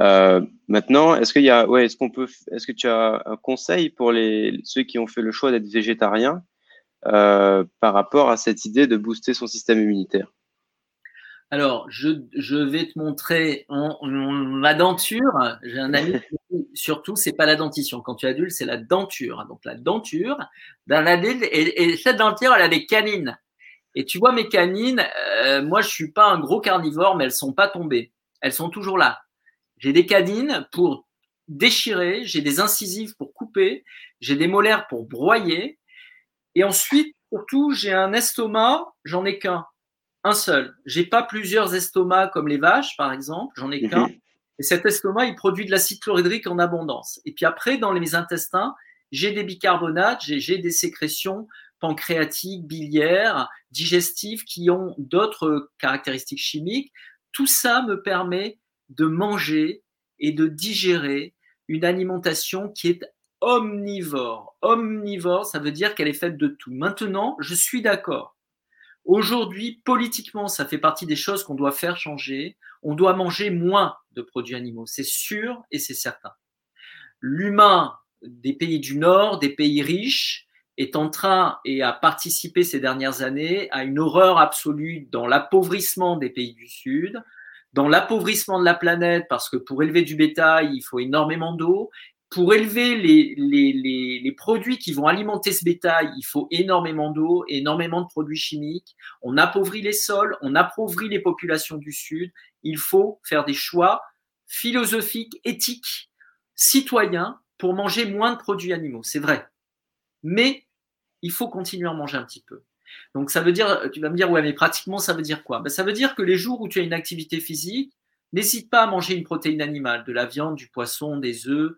Euh, maintenant, est-ce qu'il y a, ouais, est-ce qu'on peut, est-ce que tu as un conseil pour les ceux qui ont fait le choix d'être végétariens euh, par rapport à cette idée de booster son système immunitaire? Alors, je, je, vais te montrer en, la denture. J'ai un ami surtout, c'est pas la dentition. Quand tu es adulte, c'est la denture. Donc la denture d'un adulte et, et, cette denture, elle a des canines. Et tu vois mes canines, euh, moi je suis pas un gros carnivore, mais elles sont pas tombées. Elles sont toujours là. J'ai des canines pour déchirer, j'ai des incisives pour couper, j'ai des molaires pour broyer. Et ensuite, surtout, j'ai un estomac, j'en ai qu'un, un seul. J'ai pas plusieurs estomacs comme les vaches, par exemple, j'en ai qu'un. Et cet estomac, il produit de l'acide chlorhydrique en abondance. Et puis après, dans mes intestins, j'ai des bicarbonates, j'ai des sécrétions pancréatiques, biliaires, digestives qui ont d'autres caractéristiques chimiques. Tout ça me permet de manger et de digérer une alimentation qui est omnivore. Omnivore, ça veut dire qu'elle est faite de tout. Maintenant, je suis d'accord. Aujourd'hui, politiquement, ça fait partie des choses qu'on doit faire changer. On doit manger moins de produits animaux, c'est sûr et c'est certain. L'humain des pays du Nord, des pays riches, est en train et a participé ces dernières années à une horreur absolue dans l'appauvrissement des pays du Sud, dans l'appauvrissement de la planète, parce que pour élever du bétail, il faut énormément d'eau. Pour élever les, les, les, les, produits qui vont alimenter ce bétail, il faut énormément d'eau, énormément de produits chimiques. On appauvrit les sols, on appauvrit les populations du Sud. Il faut faire des choix philosophiques, éthiques, citoyens pour manger moins de produits animaux. C'est vrai. Mais il faut continuer à en manger un petit peu. Donc ça veut dire, tu vas me dire, ouais, mais pratiquement, ça veut dire quoi? Ben, Ça veut dire que les jours où tu as une activité physique, n'hésite pas à manger une protéine animale, de la viande, du poisson, des œufs,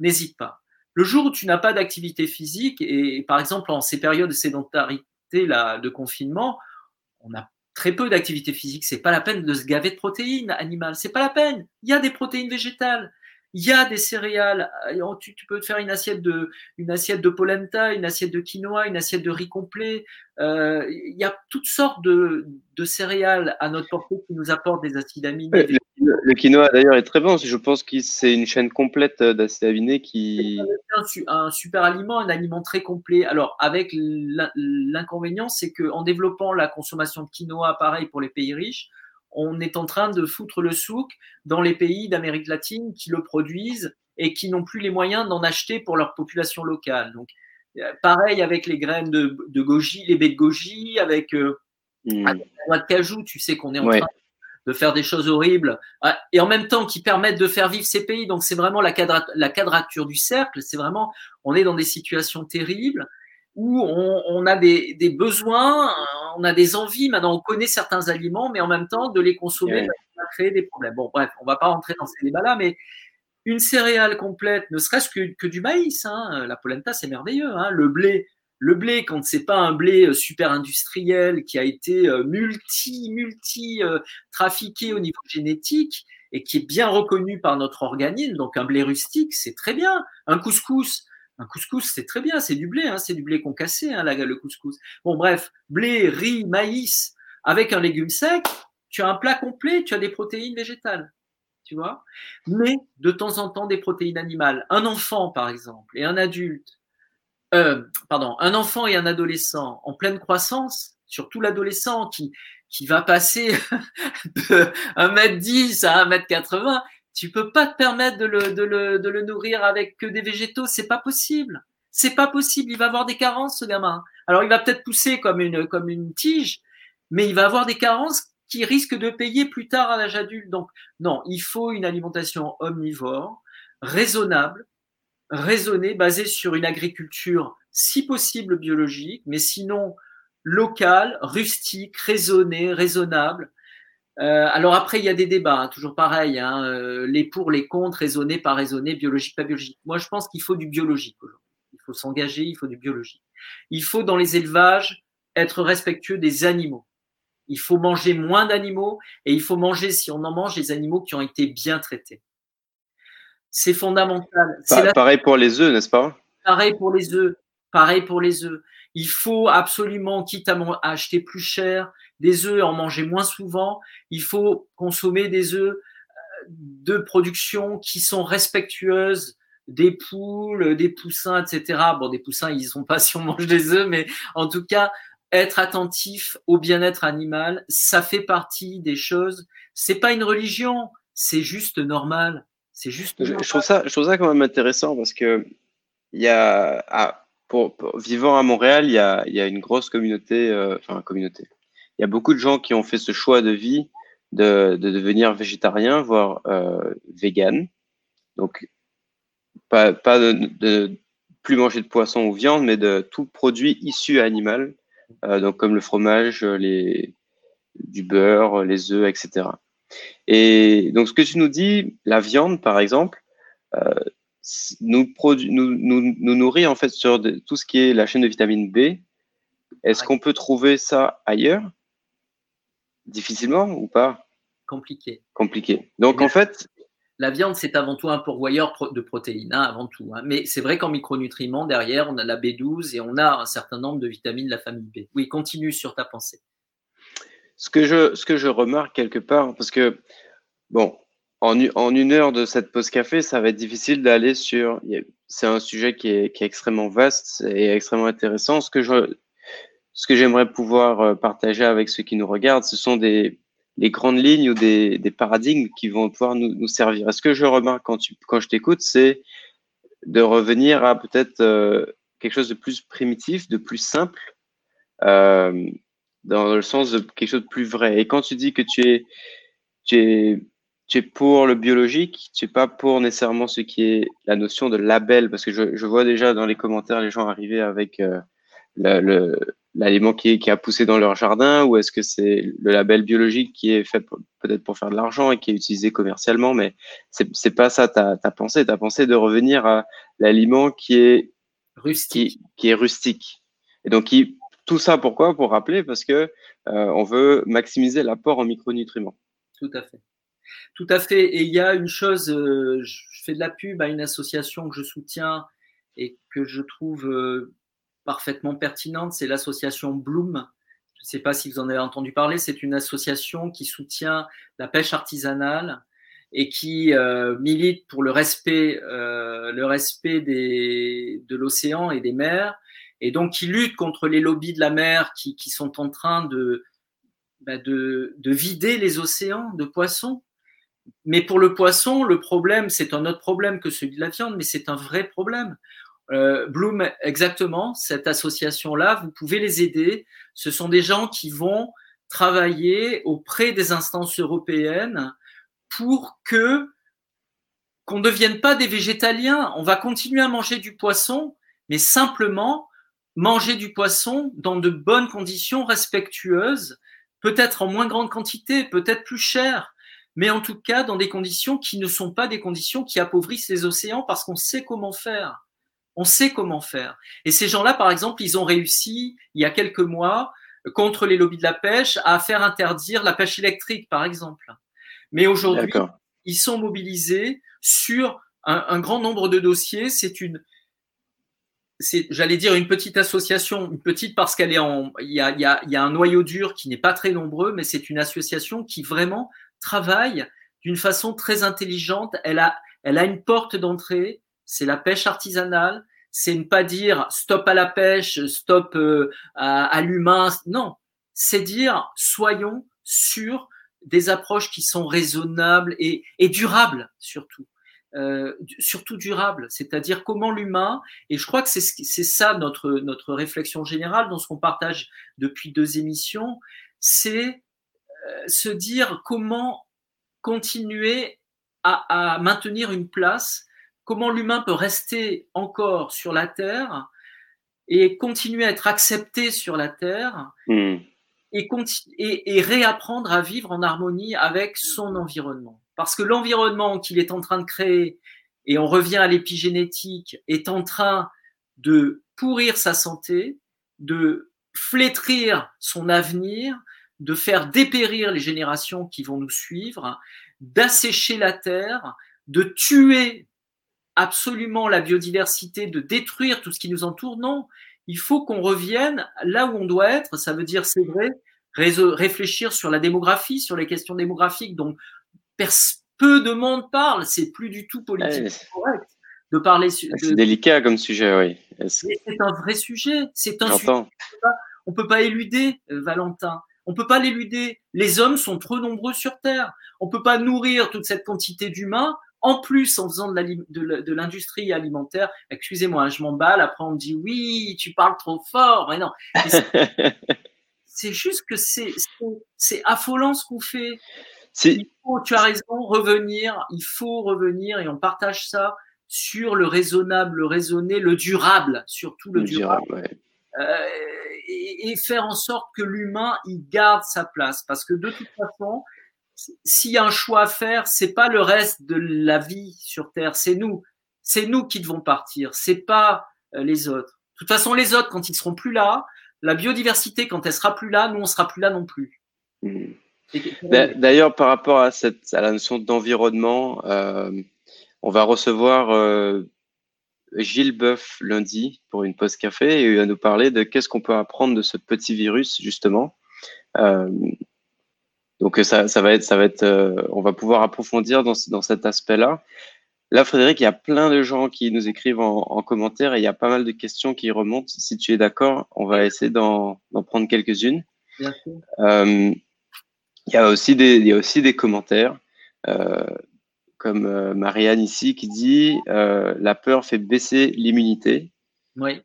n'hésite pas. Le jour où tu n'as pas d'activité physique, et par exemple en ces périodes de sédentarité, là, de confinement, on a très peu d'activité physique, c'est pas la peine de se gaver de protéines animales, c'est pas la peine. Il y a des protéines végétales. Il y a des céréales. Euh, tu, peux te faire une assiette de, une assiette de polenta, une assiette de quinoa, une assiette de riz complet. Euh, il y a toutes sortes de, de, céréales à notre portée qui nous apportent des acides aminés. le, quinoa d'ailleurs est très bon. Je pense que c'est une chaîne complète d'acides aminés qui. Un, un, super aliment, un aliment très complet. Alors avec l'inconvénient, c'est qu'en développant la consommation de quinoa, pareil pour les pays riches, on est en train de foutre le souk dans les pays d'Amérique latine qui le produisent et qui n'ont plus les moyens d'en acheter pour leur population locale. Donc, euh, pareil avec les graines de, goji, les baies de goji, avec, euh, mmh. la noix de cajou, tu sais qu'on est en train de faire des choses horribles ah, et en même temps qui permettent de faire vivre ces pays. Donc, c'est vraiment la, la quadrature du cercle. C'est vraiment, on est dans des situations terribles où on, a des, besoins, on a des envies. Maintenant, on connaît certains aliments, mais en même temps, de les consommer, ça va créer des problèmes. Bon, bref, on va pas rentrer dans ces débats-là, mais une céréale complète, ne serait-ce que, du maïs, hein, la polenta, c'est merveilleux. Hein, le blé, le blé, quand c'est pas un blé euh, super industriel qui a été euh, multi, multi euh, trafiqué au niveau génétique et qui est bien reconnu par notre organisme, donc un blé rustique, c'est très bien. Un couscous, un couscous, c'est très bien, c'est du blé, hein, c'est du blé concassé, hein, le couscous. Bon, bref, blé, riz, maïs, avec un légume sec, tu as un plat complet, tu as des protéines végétales, tu vois. Mais de temps en temps, des protéines animales. Un enfant, par exemple, et un adulte, euh, pardon, un enfant et un adolescent en pleine croissance, surtout l'adolescent qui, qui va passer de 1m10 à 1m80, tu peux pas te permettre de le, de le, de le nourrir avec que des végétaux, c'est pas possible. C'est pas possible. Il va avoir des carences, ce gamin. Alors, il va peut-être pousser comme une, comme une tige, mais il va avoir des carences qui risquent de payer plus tard à l'âge adulte. Donc, non, il faut une alimentation omnivore, raisonnable, raisonnée, basée sur une agriculture, si possible biologique, mais sinon locale, rustique, raisonnée, raisonnable, euh, alors après, il y a des débats, hein, toujours pareil, hein, euh, les pour, les contre, raisonner, pas raisonner, biologique, pas biologique. Moi, je pense qu'il faut du biologique aujourd'hui. Il faut s'engager, il faut du biologique. Il faut, dans les élevages, être respectueux des animaux. Il faut manger moins d'animaux et il faut manger, si on en mange, des animaux qui ont été bien traités. C'est fondamental. Pareil pour les œufs, n'est-ce pas? Pareil pour les œufs. Pareil pour les œufs. Il faut absolument, quitte à acheter plus cher, des œufs, en manger moins souvent. Il faut consommer des œufs euh, de production qui sont respectueuses des poules, des poussins, etc. Bon, des poussins, ils sont pas si on mange des œufs, mais en tout cas, être attentif au bien-être animal, ça fait partie des choses. C'est pas une religion, c'est juste normal. C'est juste. Je, trouve ça, je trouve ça quand même intéressant parce que il y a, ah, pour, vivant à Montréal, il y a, il y a une grosse communauté, euh, enfin communauté il y a beaucoup de gens qui ont fait ce choix de vie de, devenir végétarien, voire euh, vegan. Donc, pas, pas de, plus manger de poisson ou viande, mais de tout produit issu animal, euh, donc comme le fromage, les, du beurre, les œufs, etc. Et donc, ce que tu nous dis, la viande, par exemple, euh, nous, nous, nous, nous, nourrit en fait sur tout ce qui est la chaîne de vitamine B. Est-ce qu'on peut trouver ça ailleurs? Difficilement ou pas? Compliqué. Compliqué. Donc en fait. La viande, c'est avant tout un pourvoyeur de protéines, hein, avant tout. Hein. Mais c'est vrai qu'en micronutriments, derrière, on a la B12 et on a un certain nombre de vitamines de la famille B. Oui, continue sur ta pensée. Ce que je, ce que je remarque quelque part, parce que, bon, en, en une heure de cette pause café, ça va être difficile d'aller sur. C'est un sujet qui est, qui est extrêmement vaste et extrêmement intéressant. Ce que je, ce que j'aimerais pouvoir euh, partager avec ceux qui nous regardent, ce sont des, les grandes lignes ou des, des paradigmes qui vont pouvoir nous, nous servir. est ce que je remarque quand, tu, quand je t'écoute, c'est de revenir à peut-être euh, quelque chose de plus primitif, de plus simple, euh, dans le sens de quelque chose de plus vrai. Et quand tu dis que tu es, tu es, tu es pour le biologique, tu n'es pas pour nécessairement ce qui est la notion de label, parce que je, je vois déjà dans les commentaires les gens arriver avec le, l'aliment qui, qui, a poussé dans leur jardin ou est-ce que c'est le label biologique qui est fait peut-être pour faire de l'argent et qui est utilisé commercialement mais c'est pas ça ta, ta pensée. Ta pensée de revenir à l'aliment qui est rustique. qui, qui, est rustique. Et donc qui, tout ça pourquoi? Pour rappeler parce que euh, on veut maximiser l'apport en micronutriments. Tout à fait. Tout à fait. Et il y a une chose euh, je fais de la pub à une association que je soutiens et que je trouve euh, parfaitement pertinente, c'est l'association Bloom. Je ne sais pas si vous en avez entendu parler, c'est une association qui soutient la pêche artisanale et qui euh, milite pour le respect, euh, le respect de l'océan et des mers, et donc qui lutte contre les lobbies de la mer qui, sont en train bah de, de vider les océans de poissons. Mais pour le poisson, le problème, c'est un autre problème que celui de la viande, mais c'est un vrai problème. Euh, Bloom, exactement, cette association-là, vous pouvez les aider. Ce sont des gens qui vont travailler auprès des instances européennes pour que qu'on ne devienne pas des végétaliens. On va continuer à manger du poisson, mais simplement manger du poisson dans de bonnes conditions respectueuses, peut-être en moins grande quantité, peut-être plus cher, mais en tout cas dans des conditions qui ne sont pas des conditions qui appauvrissent les océans parce qu'on sait comment faire. On sait comment faire. Et ces gens-là, par exemple, ils ont réussi, il y a quelques mois, contre les lobbies de la pêche, à faire interdire la pêche électrique, par exemple. Mais aujourd'hui, ils sont mobilisés sur un, grand nombre de dossiers. C'est une, j'allais dire une petite association, une petite parce qu'elle est en, il y a, il y a, il y a un noyau dur qui n'est pas très nombreux, mais c'est une association qui vraiment travaille d'une façon très intelligente. Elle a, elle a une porte d'entrée c'est la pêche artisanale, c'est ne pas dire stop à la pêche, stop euh, à, l'humain. Non, c'est dire soyons sur des approches qui sont raisonnables et, durables surtout. Euh, surtout durables, c'est-à-dire comment l'humain, et je crois que c'est c'est ça notre, notre réflexion générale dans ce qu'on partage depuis deux émissions, c'est euh, se dire comment continuer à, à maintenir une place comment l'humain peut rester encore sur la Terre et continuer à être accepté sur la Terre mm. et, et, réapprendre à vivre en harmonie avec son environnement. Parce que l'environnement qu'il est en train de créer, et on revient à l'épigénétique, est en train de pourrir sa santé, de flétrir son avenir, de faire dépérir les générations qui vont nous suivre, d'assécher la terre, de tuer absolument la biodiversité, de détruire tout ce qui nous entoure. Non, il faut qu'on revienne là où on doit être. Ça veut dire, c'est vrai, réfléchir sur la démographie, sur les questions démographiques. Donc, peu de monde parle. C'est plus du tout politiquement correct de parler. C'est délicat comme sujet, oui. C'est un vrai sujet. C'est un sujet. On peut pas éluder, euh, Valentin. On peut pas l'éluder. Les hommes sont trop nombreux sur Terre. On peut pas nourrir toute cette quantité d'humains en plus en faisant de l'industrie alimentaire, excusez-moi, je m'emballe, après on me dit oui, tu parles trop fort, mais non. C'est juste que c'est affolant ce qu'on fait. Il faut, tu as raison, revenir, il faut revenir et on partage ça sur le raisonnable, le raisonné, le durable, surtout le, durable. Euh, et, et, faire en sorte que l'humain, il garde sa place. Parce que de toute façon, s'il y a un choix à faire, c'est pas le reste de la vie sur Terre, c'est nous. C'est nous qui devons partir, c'est pas euh, les autres. De toute façon, les autres, quand ils seront plus là, la biodiversité, quand elle sera plus là, nous, on sera plus là non plus. Hmm. D'ailleurs, par rapport à, cette, à la notion d'environnement, euh, on va recevoir euh, Gilles Boeuf lundi pour une pause café et il va nous parler de qu'est-ce qu'on peut apprendre de ce petit virus, justement. Donc euh, ça, ça va être, ça va être, euh, on va pouvoir approfondir dans, dans cet aspect-là. Là, Frédéric, il y a plein de gens qui nous écrivent en, en, commentaire et il y a pas mal de questions qui remontent. Si tu es d'accord, on va essayer d'en prendre quelques-unes. Euh, Il y a aussi des, il y a aussi des commentaires, euh, comme euh, Marianne ici qui dit euh, la peur fait baisser l'immunité. Oui,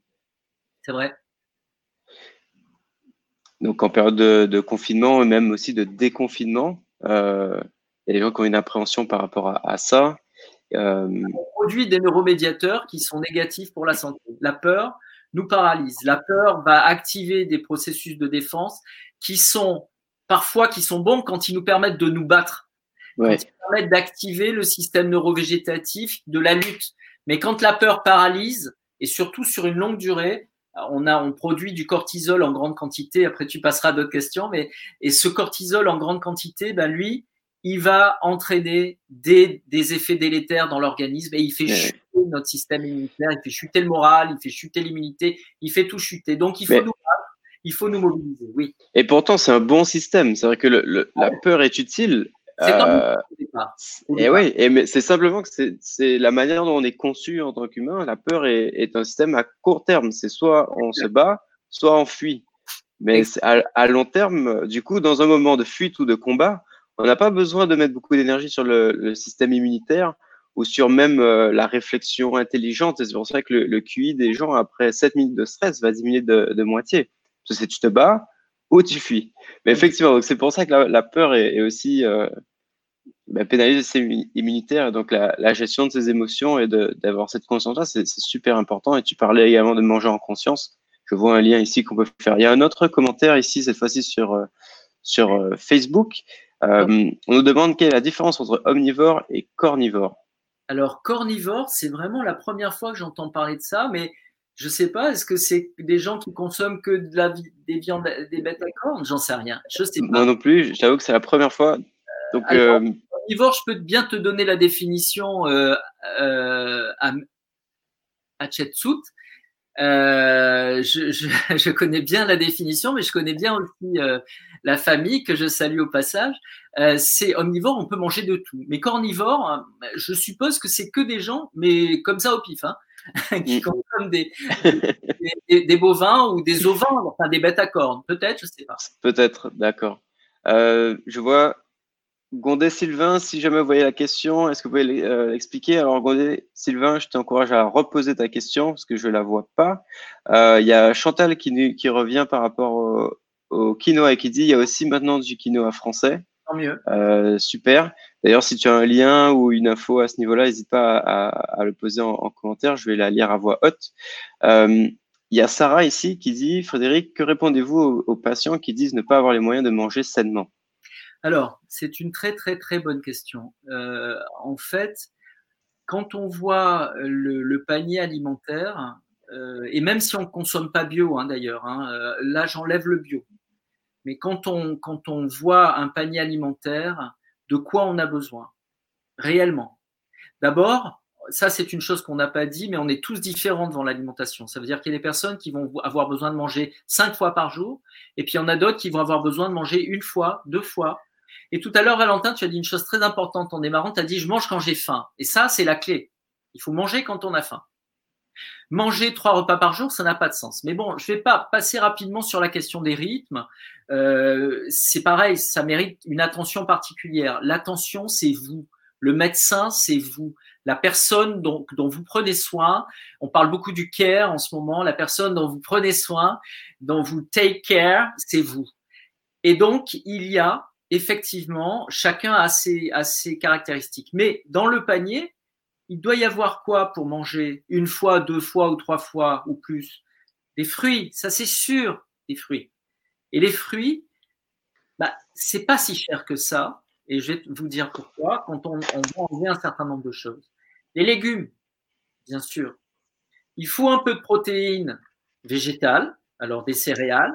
c'est vrai. Donc en période de, de confinement et même aussi de déconfinement, euh, il y a des gens qui ont une appréhension par rapport à, à ça. Euh, On produit des neuromédiateurs qui sont négatifs pour la santé. La peur nous paralyse. La peur va activer des processus de défense qui sont parfois qui sont bons quand ils nous permettent de nous battre, ouais. quand ils permettent d'activer le système neurovégétatif de la lutte. Mais quand la peur paralyse, et surtout sur une longue durée, on a on produit du cortisol en grande quantité. Après, tu passeras à d'autres questions, mais et ce cortisol en grande quantité, ben lui, il va entraîner des, des effets délétères dans l'organisme et il fait chuter notre système immunitaire, il fait chuter le moral, il fait chuter l'immunité, il fait tout chuter. Donc il faut Mais- nous battre, il faut nous mobiliser. Oui, Et pourtant, c'est un bon système. C'est vrai que le, le- la peur est utile. Euh, et oui, et mais c'est simplement que c'est- la manière dont on est conçu en tant qu'humain. La peur est, est un système à court terme. C'est soit on se bat, soit on fuit. Mais à, à long terme, du coup, dans un moment de fuite ou de combat, on n'a pas besoin de mettre beaucoup d'énergie sur le, le système immunitaire ou sur même euh, la réflexion intelligente. Et c'est pour ça que le, le QI des gens, après 7 minutes de stress, va diminuer de, de moitié. Parce que tu te bats ou tu fuis. Mais effectivement, c'est pour ça que la, la peur est, est aussi euh, bah, pénalise. Donc la, la gestion de ses émotions et d'avoir cette conscience-là, c'est c'est super important. Et tu parlais également de manger en conscience. Je vois un lien ici qu'on peut faire. Il y a un autre commentaire ici, cette fois-ci sur, euh, sur euh, Facebook. Euh, on nous demande quelle est la différence entre omnivore et cornivore. Alors cornivore, c'est vraiment la première fois que j'entends parler de ça, mais je sais pas, est-ce que c'est des gens qui consomment que de la des viandes, des bêtes à cornes? J'en sais rien. Je sais pas. Moi non plus, j'avoue que c'est la première fois. Donc, alors, euh, Omnivore, je peux bien te donner la définition euh, euh, à, à Chetsout. Euh, je, je, je connais bien la définition, mais je connais bien aussi euh, la famille que je salue au passage. Euh, c'est omnivore, on peut manger de tout. Mais carnivore, je suppose que c'est que des gens, mais comme ça au pif, hein, qui Mm. consomment des, des, des- des bovins ou des ovins, enfin des bêtes à cornes, peut-être, je sais pas. Peut-être, d'accord. Euh, je vois Gondé Sylvain, si jamais vous voyez la question, est-ce que vous pouvez euh, l'expliquer? Alors Gondé Sylvain, je t'encourage à reposer ta question parce que je la vois pas. Euh, Il y a Chantal qui revient par rapport au, au quinoa et qui dit il y a aussi maintenant du quinoa français. Tant mieux. Euh, super. D'ailleurs, si tu as un lien ou une info à ce niveau-là, n'hésite pas à, à- à le poser en, en commentaire. Je vais la lire à voix haute. Euh, Il y a Sarah ici qui dit Frédéric, que répondez-vous aux, aux patients qui disent ne pas avoir les moyens de manger sainement? Alors, c'est une très très très bonne question. Euh, en fait, quand on voit le, le panier alimentaire, euh, et même si on ne consomme pas bio hein, d'ailleurs, hein, là j'enlève le bio, mais quand on, quand on voit un panier alimentaire, de quoi on a besoin? Réellement D'abord, ça c'est une chose qu'on n'a pas dit, mais on est tous différents devant l'alimentation. Ça veut dire qu'il y a des personnes qui vont avoir besoin de manger cinq fois par jour, et puis il y en a d'autres qui vont avoir besoin de manger une fois, deux fois, et tout à l'heure, Valentin, tu as dit une chose très importante en démarrant. Tu as dit je mange quand j'ai faim. Et ça, c'est la clé. Il faut manger quand on a faim. Manger trois repas par jour, ça n'a pas de sens. Mais bon, je vais pas passer rapidement sur la question des rythmes. Euh, c'est pareil, ça mérite une attention particulière. L'attention, c'est vous. Le médecin, c'est vous. La personne dont, dont vous prenez soin. On parle beaucoup du care en ce moment. La personne dont vous prenez soin, dont vous take care, c'est vous. Et donc, il y a effectivement, chacun a ses, a ses caractéristiques. Mais dans le panier, il doit y avoir quoi pour manger une fois, deux fois ou trois fois ou plus? Des fruits, ça c'est sûr, des fruits. Et les fruits, bah, c'est pas si cher que ça. Et je vais vous dire pourquoi quand on, on enlever un certain nombre de choses. Les légumes, bien sûr. Il faut un peu de protéines végétales, alors des céréales,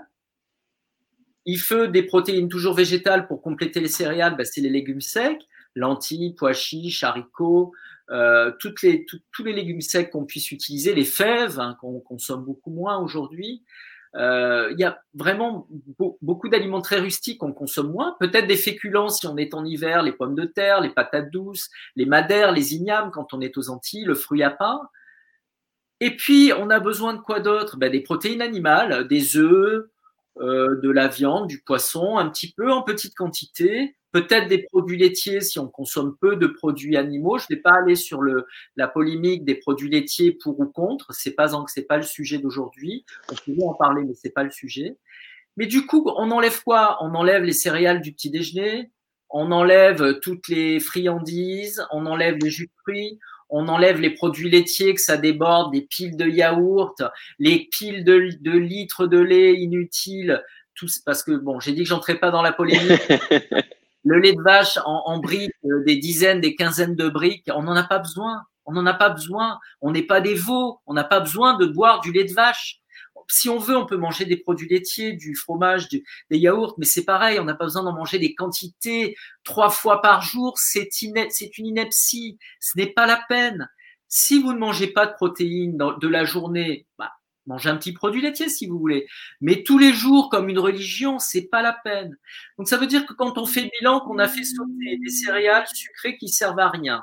il faut des protéines toujours végétales pour compléter les céréales, bah, c'est les légumes secs, lentilles, pois chiches, haricots, euh, toutes les, tous les légumes secs qu'on puisse utiliser, les fèves hein, qu'on consomme beaucoup moins aujourd'hui. Euh, il y a vraiment be beaucoup d'aliments très rustiques qu'on consomme moins. Peut-être des féculents si on est en hiver, les pommes de terre, les patates douces, les madères, les ignames quand on est aux Antilles, le fruit à pain. Et puis, on a besoin de quoi d'autre? Ben, Des protéines animales, des œufs, euh, de la viande, du poisson, un petit peu en petite quantité, peut-être des produits laitiers si on consomme peu de produits animaux. Je ne vais pas aller sur le, la polémique des produits laitiers pour ou contre. C'est pas c'est pas le sujet d'aujourd'hui. On peut en parler, mais c'est pas le sujet. Mais du coup, on enlève quoi? On enlève les céréales du petit déjeuner, on enlève toutes les friandises, on enlève les jus de fruits, on enlève les produits laitiers que ça déborde, des piles de yaourt, les piles de, litres de lait inutiles, tout, parce que bon, j'ai dit que j'entrais pas dans la polémique. le lait de vache en, briques, euh, des dizaines, des quinzaines de briques, on n'en a pas besoin. On n'en a pas besoin. On n'est pas des veaux. On n'a pas besoin de boire du lait de vache si on veut, on peut manger des produits laitiers, du fromage, des yaourts, mais c'est pareil, on n'a pas besoin d'en manger des quantités trois fois par jour. C'est une ineptie. Ce n'est pas la peine. Si vous ne mangez pas de protéines de la journée, bah, mangez un petit produit laitier si vous voulez. Mais tous les jours, comme une religion, c'est pas la peine. Donc ça veut dire que quand on fait bilan, qu'on a fait sauter des céréales sucrées qui servent à rien,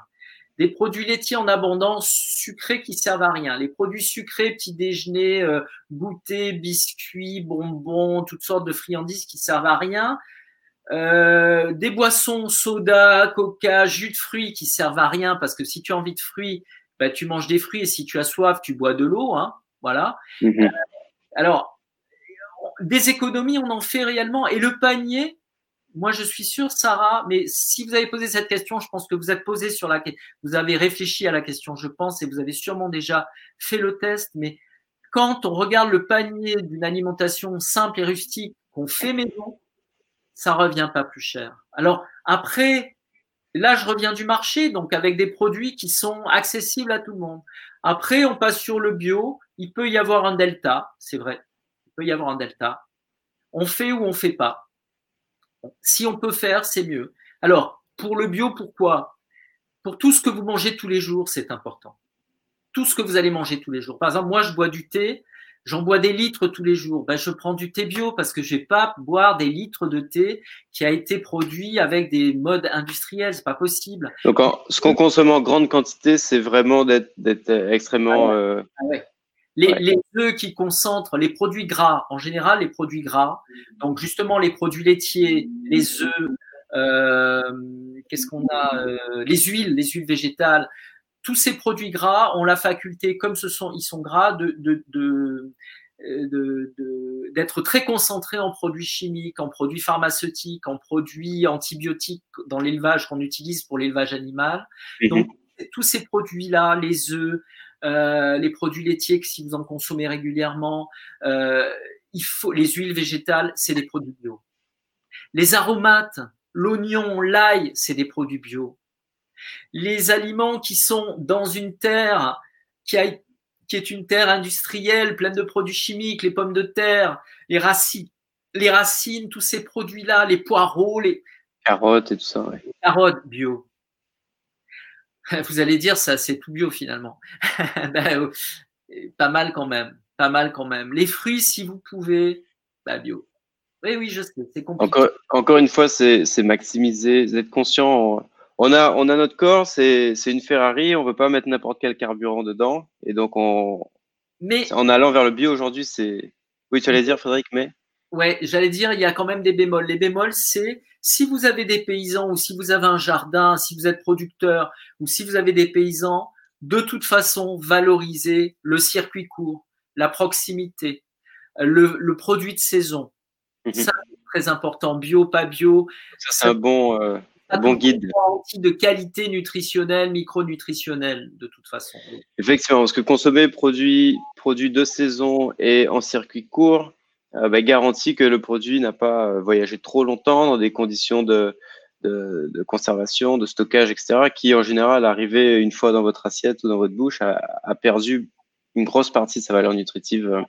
des produits laitiers en abondance sucrés qui servent à rien. Les produits sucrés, petit déjeuner, euh, goûter, biscuits, bonbons, toutes sortes de friandises qui servent à rien. Euh, des boissons, soda, coca, jus de fruits qui servent à rien parce que si tu as envie de fruits, bah, tu manges des fruits et si tu as soif, tu bois de l'eau. Hein, voilà. Mhm. Euh, alors, des économies, on en fait réellement. Et le panier, moi, je suis sûr, Sarah, mais si vous avez posé cette question, je pense que vous êtes posé sur la vous avez réfléchi à la question, je pense, et vous avez sûrement déjà fait le test. Mais quand on regarde le panier d'une alimentation simple et rustique qu'on fait maison, ça revient pas plus cher. Alors après, là, je reviens du marché, donc avec des produits qui sont accessibles à tout le monde. Après, on passe sur le bio. Il peut y avoir un delta, c'est vrai. Il peut y avoir un delta. On fait ou on fait pas. Si on peut faire, c'est mieux. Alors, pour le bio, pourquoi? Pour tout ce que vous mangez tous les jours, c'est important. Tout ce que vous allez manger tous les jours. Par exemple, moi, je bois du thé, j'en bois des litres tous les jours. Ben, je prends du thé bio parce que je vais pas boire des litres de thé qui a été produit avec des modes industriels. C'est pas possible. Donc, ce qu'on consomme en grande quantité, c'est vraiment d'être extrêmement. Ah euh, ah les, les, œufs qui concentrent les produits gras, en général les produits gras, donc justement les produits laitiers, les œufs, euh, qu'est-ce qu'on a, euh, les huiles, les huiles végétales, tous ces produits gras ont la faculté, comme ce sont, ils sont gras, de, de, de d'être très concentrés en produits chimiques, en produits pharmaceutiques, en produits antibiotiques dans l'élevage qu'on utilise pour l'élevage animal. Mhm. Donc, tous ces produits-là, les œufs, euh, les produits laitiers que si vous en consommez régulièrement, euh, il faut les huiles végétales, c'est des produits bio. Les aromates, l'oignon, l'ail, c'est des produits bio. Les aliments qui sont dans une terre qui, a, qui est une terre industrielle pleine de produits chimiques, les pommes de terre, les racines, les racines, tous ces produits-là, les poireaux, les carottes et tout ça. Les carottes bio. Vous allez dire ça, c'est tout bio finalement. ben, oh, pas mal quand même, pas mal quand même. Les fruits, si vous pouvez, bah bio. Oui, oui, je sais, c'est compliqué. Encore, encore une fois, c'est maximiser, êtes conscient. On a, on a notre corps, c'est une Ferrari, on ne veut pas mettre n'importe quel carburant dedans. Et donc, on, mais, en allant vers le bio aujourd'hui, c'est. Oui, tu allais dire, Frédéric, mais. Ouais, j'allais dire, il y a quand même des bémols. Les bémols, c'est si vous avez des paysans ou si vous avez un jardin, si vous êtes producteur ou si vous avez des paysans, de toute façon, valorisez le circuit court, la proximité, le, produit de saison. Mhm. Ça, c'est très important. Bio, pas bio. Ça, c'est un bon, euh, bon guide. de qualité nutritionnelle, micronutritionnelle, de toute façon. Effectivement, parce que consommer produits, produits de saison et en circuit court, bah, garantit que le produit n'a pas euh, voyagé trop longtemps dans des conditions de, conservation, de stockage, etc., qui en général, arrivé une fois dans votre assiette ou dans votre bouche, a, perdu une grosse partie de sa valeur nutritive.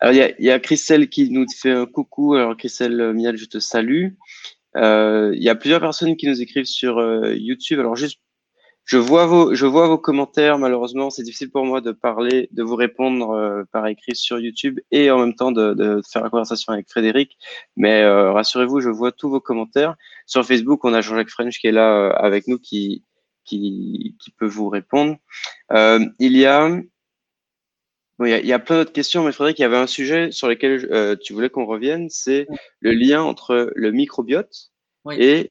Alors, il y a, Christelle qui nous fait un coucou. Alors, Christelle Miel, je te salue. Euh, il y a plusieurs personnes qui nous écrivent sur euh, YouTube. Alors, juste je vois vos, je vois vos commentaires. Malheureusement, c'est difficile pour moi de parler, de vous répondre euh, par écrit sur YouTube et en même temps de, de faire la conversation avec Frédéric. Mais euh, rassurez-vous, je vois tous vos commentaires. Sur Facebook, on a Jean-Jacques French qui est là euh, avec nous, qui, qui, qui peut vous répondre. il y a il y, a plein d'autres questions, mais Frédéric, il y avait un sujet sur lequel euh, tu voulais qu'on revienne, c'est le lien entre le microbiote et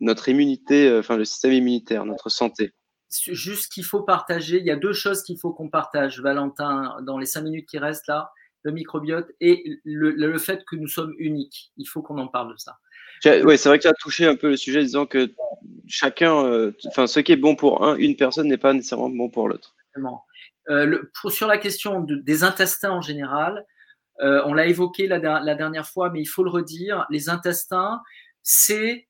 notre immunité, euh, enfin le système immunitaire, notre santé. Juste qu'il faut partager, il y a deux choses qu'il faut qu'on partage, Valentin, dans les cinq minutes qui restent là, le microbiote et le, fait que nous sommes uniques. Il faut qu'on en parle de ça. Oui, c'est vrai que tu as touché un peu le sujet disant que chacun, euh, enfin, ce qui est bon pour un, une personne n'est pas nécessairement bon pour l'autre. Euh, sur la question des intestins en général, euh, on l'a évoqué la, dernière fois, mais il faut le redire, les intestins, c'est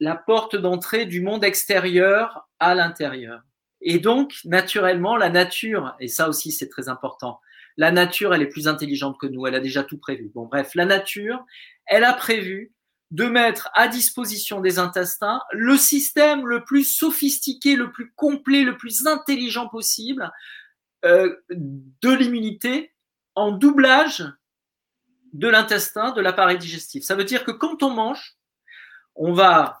la porte d'entrée du monde extérieur à l'intérieur. Et donc, naturellement, la nature, et ça aussi c'est très important, la nature, elle est plus intelligente que nous, elle a déjà tout prévu. Bon, bref, la nature, elle a prévu de mettre à disposition des intestins le système le plus sophistiqué, le plus complet, le plus intelligent possible euh, de l'immunité en doublage de l'intestin, de l'appareil digestif. Ça veut dire que quand on mange, on va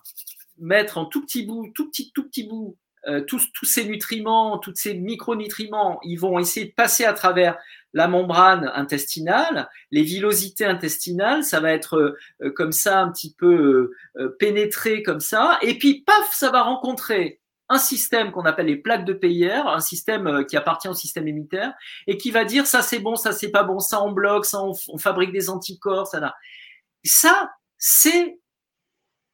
mettre en tout petit bout, tout petit, tout petit bout, euh, tous, tous ces nutriments, tous ces micronutriments, ils vont essayer de passer à travers la membrane intestinale, les villosités intestinales, ça va être euh, comme ça un petit peu pénétré comme ça, et puis paf, ça va rencontrer un système qu'on appelle les plaques de Peyer, un système euh, qui appartient au système immunitaire, et qui va dire ça c'est bon, ça c'est pas bon, ça on bloque, ça on, fabrique des anticorps, ça là. Ça, c'est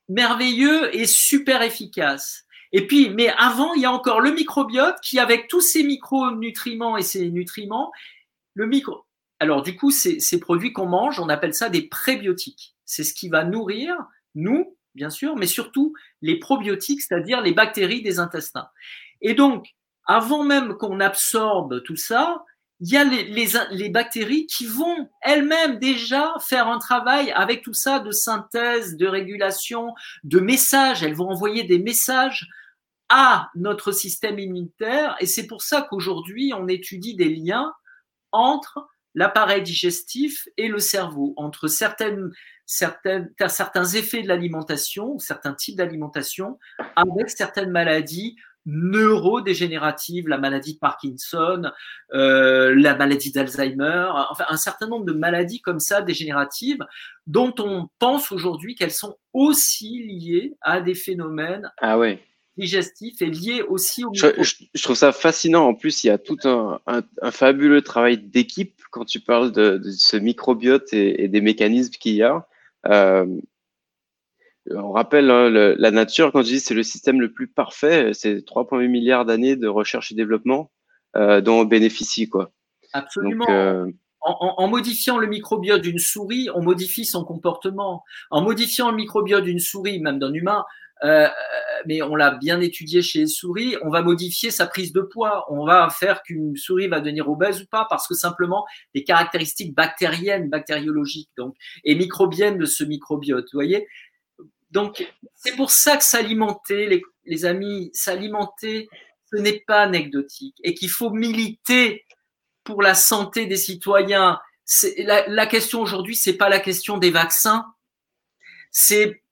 merveilleux et super efficace. Et puis, mais avant, il y a encore le microbiote qui, avec tous ces micronutriments et ces nutriments, le micro. Alors, du coup, ces produits qu'on mange, on appelle ça des prébiotiques. C'est ce qui va nourrir, nous, bien sûr, mais surtout les probiotiques, c'est-à-dire les bactéries des intestins. Et donc, avant même qu'on absorbe tout ça, il y a les, les, bactéries qui vont elles-mêmes déjà faire un travail avec tout ça de synthèse, de régulation, de messages. Elles vont envoyer des messages à notre système immunitaire. Et c'est pour ça qu'aujourd'hui, on étudie des liens entre l'appareil digestif et le cerveau, entre certaines certains effets de l'alimentation, certains types d'alimentation, avec certaines maladies neurodégénératives, la maladie de Parkinson, euh, la maladie d'Alzheimer, enfin un certain nombre de maladies comme ça dégénératives dont on pense aujourd'hui qu'elles sont aussi liées à des phénomènes ah ouais. digestifs et liées aussi au je, je, trouve ça fascinant. En plus, il y a tout un, un, fabuleux travail d'équipe quand tu parles de, de ce microbiote et, et des mécanismes qu'il y a. Euh, on rappelle hein, la nature, quand je dis c'est le système le plus parfait, c'est 3,8 milliards d'années de recherche et développement euh, dont on bénéficie. Quoi. Absolument. Euh, en, modifiant le microbiote d'une souris, on modifie son comportement. En modifiant le microbiote d'une souris, même d'un humain, euh, mais on l'a bien étudié chez les souris, on va modifier sa prise de poids. On va faire qu'une souris va devenir obèse ou pas parce que simplement les caractéristiques bactériennes, bactériologiques donc, et microbiennes de ce microbiote. Vous voyez? Donc, c'est pour ça que s'alimenter, les, amis, s'alimenter, ce n'est pas anecdotique. Et qu'il faut militer pour la santé des citoyens. La, la question aujourd'hui, c'est pas la question des vaccins, c'est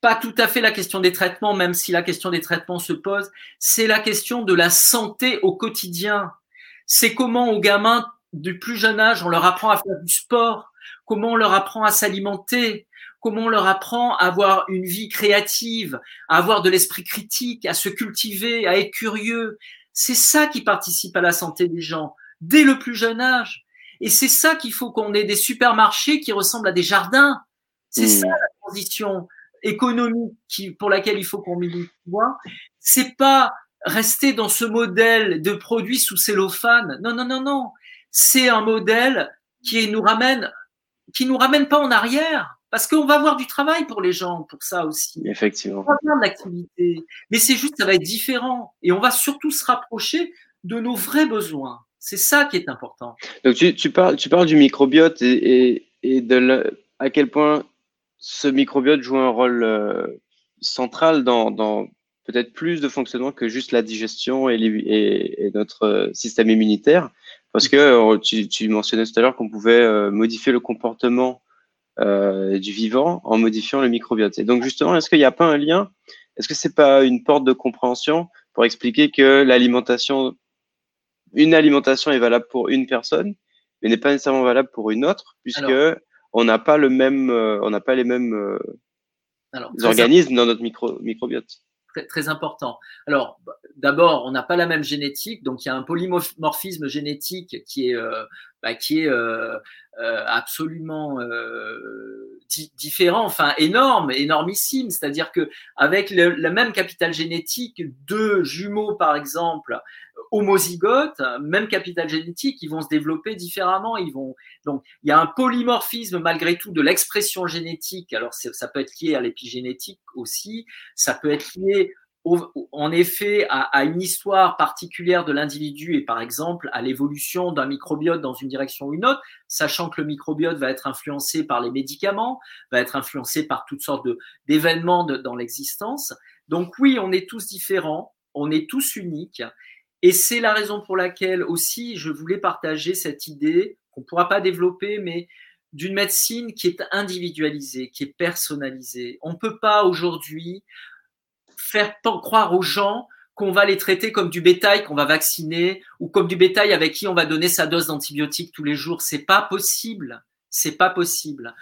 pas tout à fait la question des traitements, même si la question des traitements se pose, c'est la question de la santé au quotidien. C'est comment aux gamins du plus jeune âge, on leur apprend à faire du sport, comment on leur apprend à s'alimenter, comment on leur apprend à avoir une vie créative, à avoir de l'esprit critique, à se cultiver, à être curieux. C'est ça qui participe à la santé des gens dès le plus jeune âge. Et c'est ça qu'il faut qu'on ait des supermarchés qui ressemblent à des jardins. C'est mmh. ça la transition économie qui, pour laquelle il faut qu'on milite, c'est pas rester dans ce modèle de produits sous cellophane. Non, non, non, non. C'est un modèle qui nous ramène, qui nous ramène pas en arrière. Parce qu'on va avoir du travail pour les gens, pour ça aussi. Effectivement. On va avoir de l'activité. Mais c'est juste, ça va être différent. Et on va surtout se rapprocher de nos vrais besoins. C'est ça qui est important. Donc, tu, tu, parles, tu parles du microbiote et, et, et de à quel point ce microbiote joue un rôle euh, central dans, dans peut-être plus de fonctionnement que juste la digestion et, et, notre euh, système immunitaire. Parce que euh, tu, tu mentionnais tout à l'heure qu'on pouvait modifier le comportement du vivant en modifiant le microbiote. Et donc justement, est-ce qu'il n'y a pas un lien? Est-ce que c'est pas une porte de compréhension pour expliquer que l'alimentation une alimentation est valable pour une personne, mais n'est pas nécessairement valable pour une autre, puisque on n'a pas le même, euh, on n'a pas les mêmes euh, organismes dans notre micro, microbiote. Très, très, important. Alors, d'abord, on n'a pas la même génétique, donc il y a un polymorphisme génétique qui est, euh, bah, qui est absolument différent, enfin énorme, énormissime. C'est-à-dire que avec le, le, même capital génétique, deux jumeaux, par exemple, homozygotes, même capital génétique, ils vont se développer différemment. Ils vont donc il y a un polymorphisme malgré tout de l'expression génétique. Alors ça peut être lié à l'épigénétique aussi, ça peut être lié en effet à, une histoire particulière de l'individu et par exemple à l'évolution d'un microbiote dans une direction ou une autre, sachant que le microbiote va être influencé par les médicaments, va être influencé par toutes sortes d'événements dans l'existence. Donc oui, on est tous différents, on est tous uniques et c'est la raison pour laquelle aussi je voulais partager cette idée qu'on ne pourra pas développer, mais d'une médecine qui est individualisée, qui est personnalisée. On ne peut pas aujourd'hui faire croire aux gens qu'on va les traiter comme du bétail qu'on va vacciner ou comme du bétail avec qui on va donner sa dose d'antibiotiques tous les jours. C'est pas possible. C'est pas possible.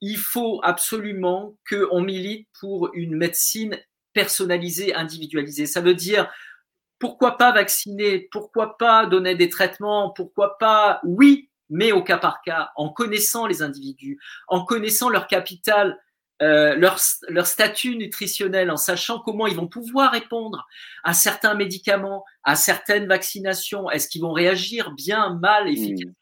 Il faut absolument qu'on milite pour une médecine personnalisée, individualisée. Ça veut dire pourquoi pas vacciner Pourquoi pas donner des traitements Pourquoi pas Oui, mais au cas par cas, en connaissant les individus, en connaissant leur capital, euh, leur, leur, statut nutritionnel, en sachant comment ils vont pouvoir répondre à certains médicaments, à certaines vaccinations. Est-ce qu'ils vont réagir bien, mal, efficacement?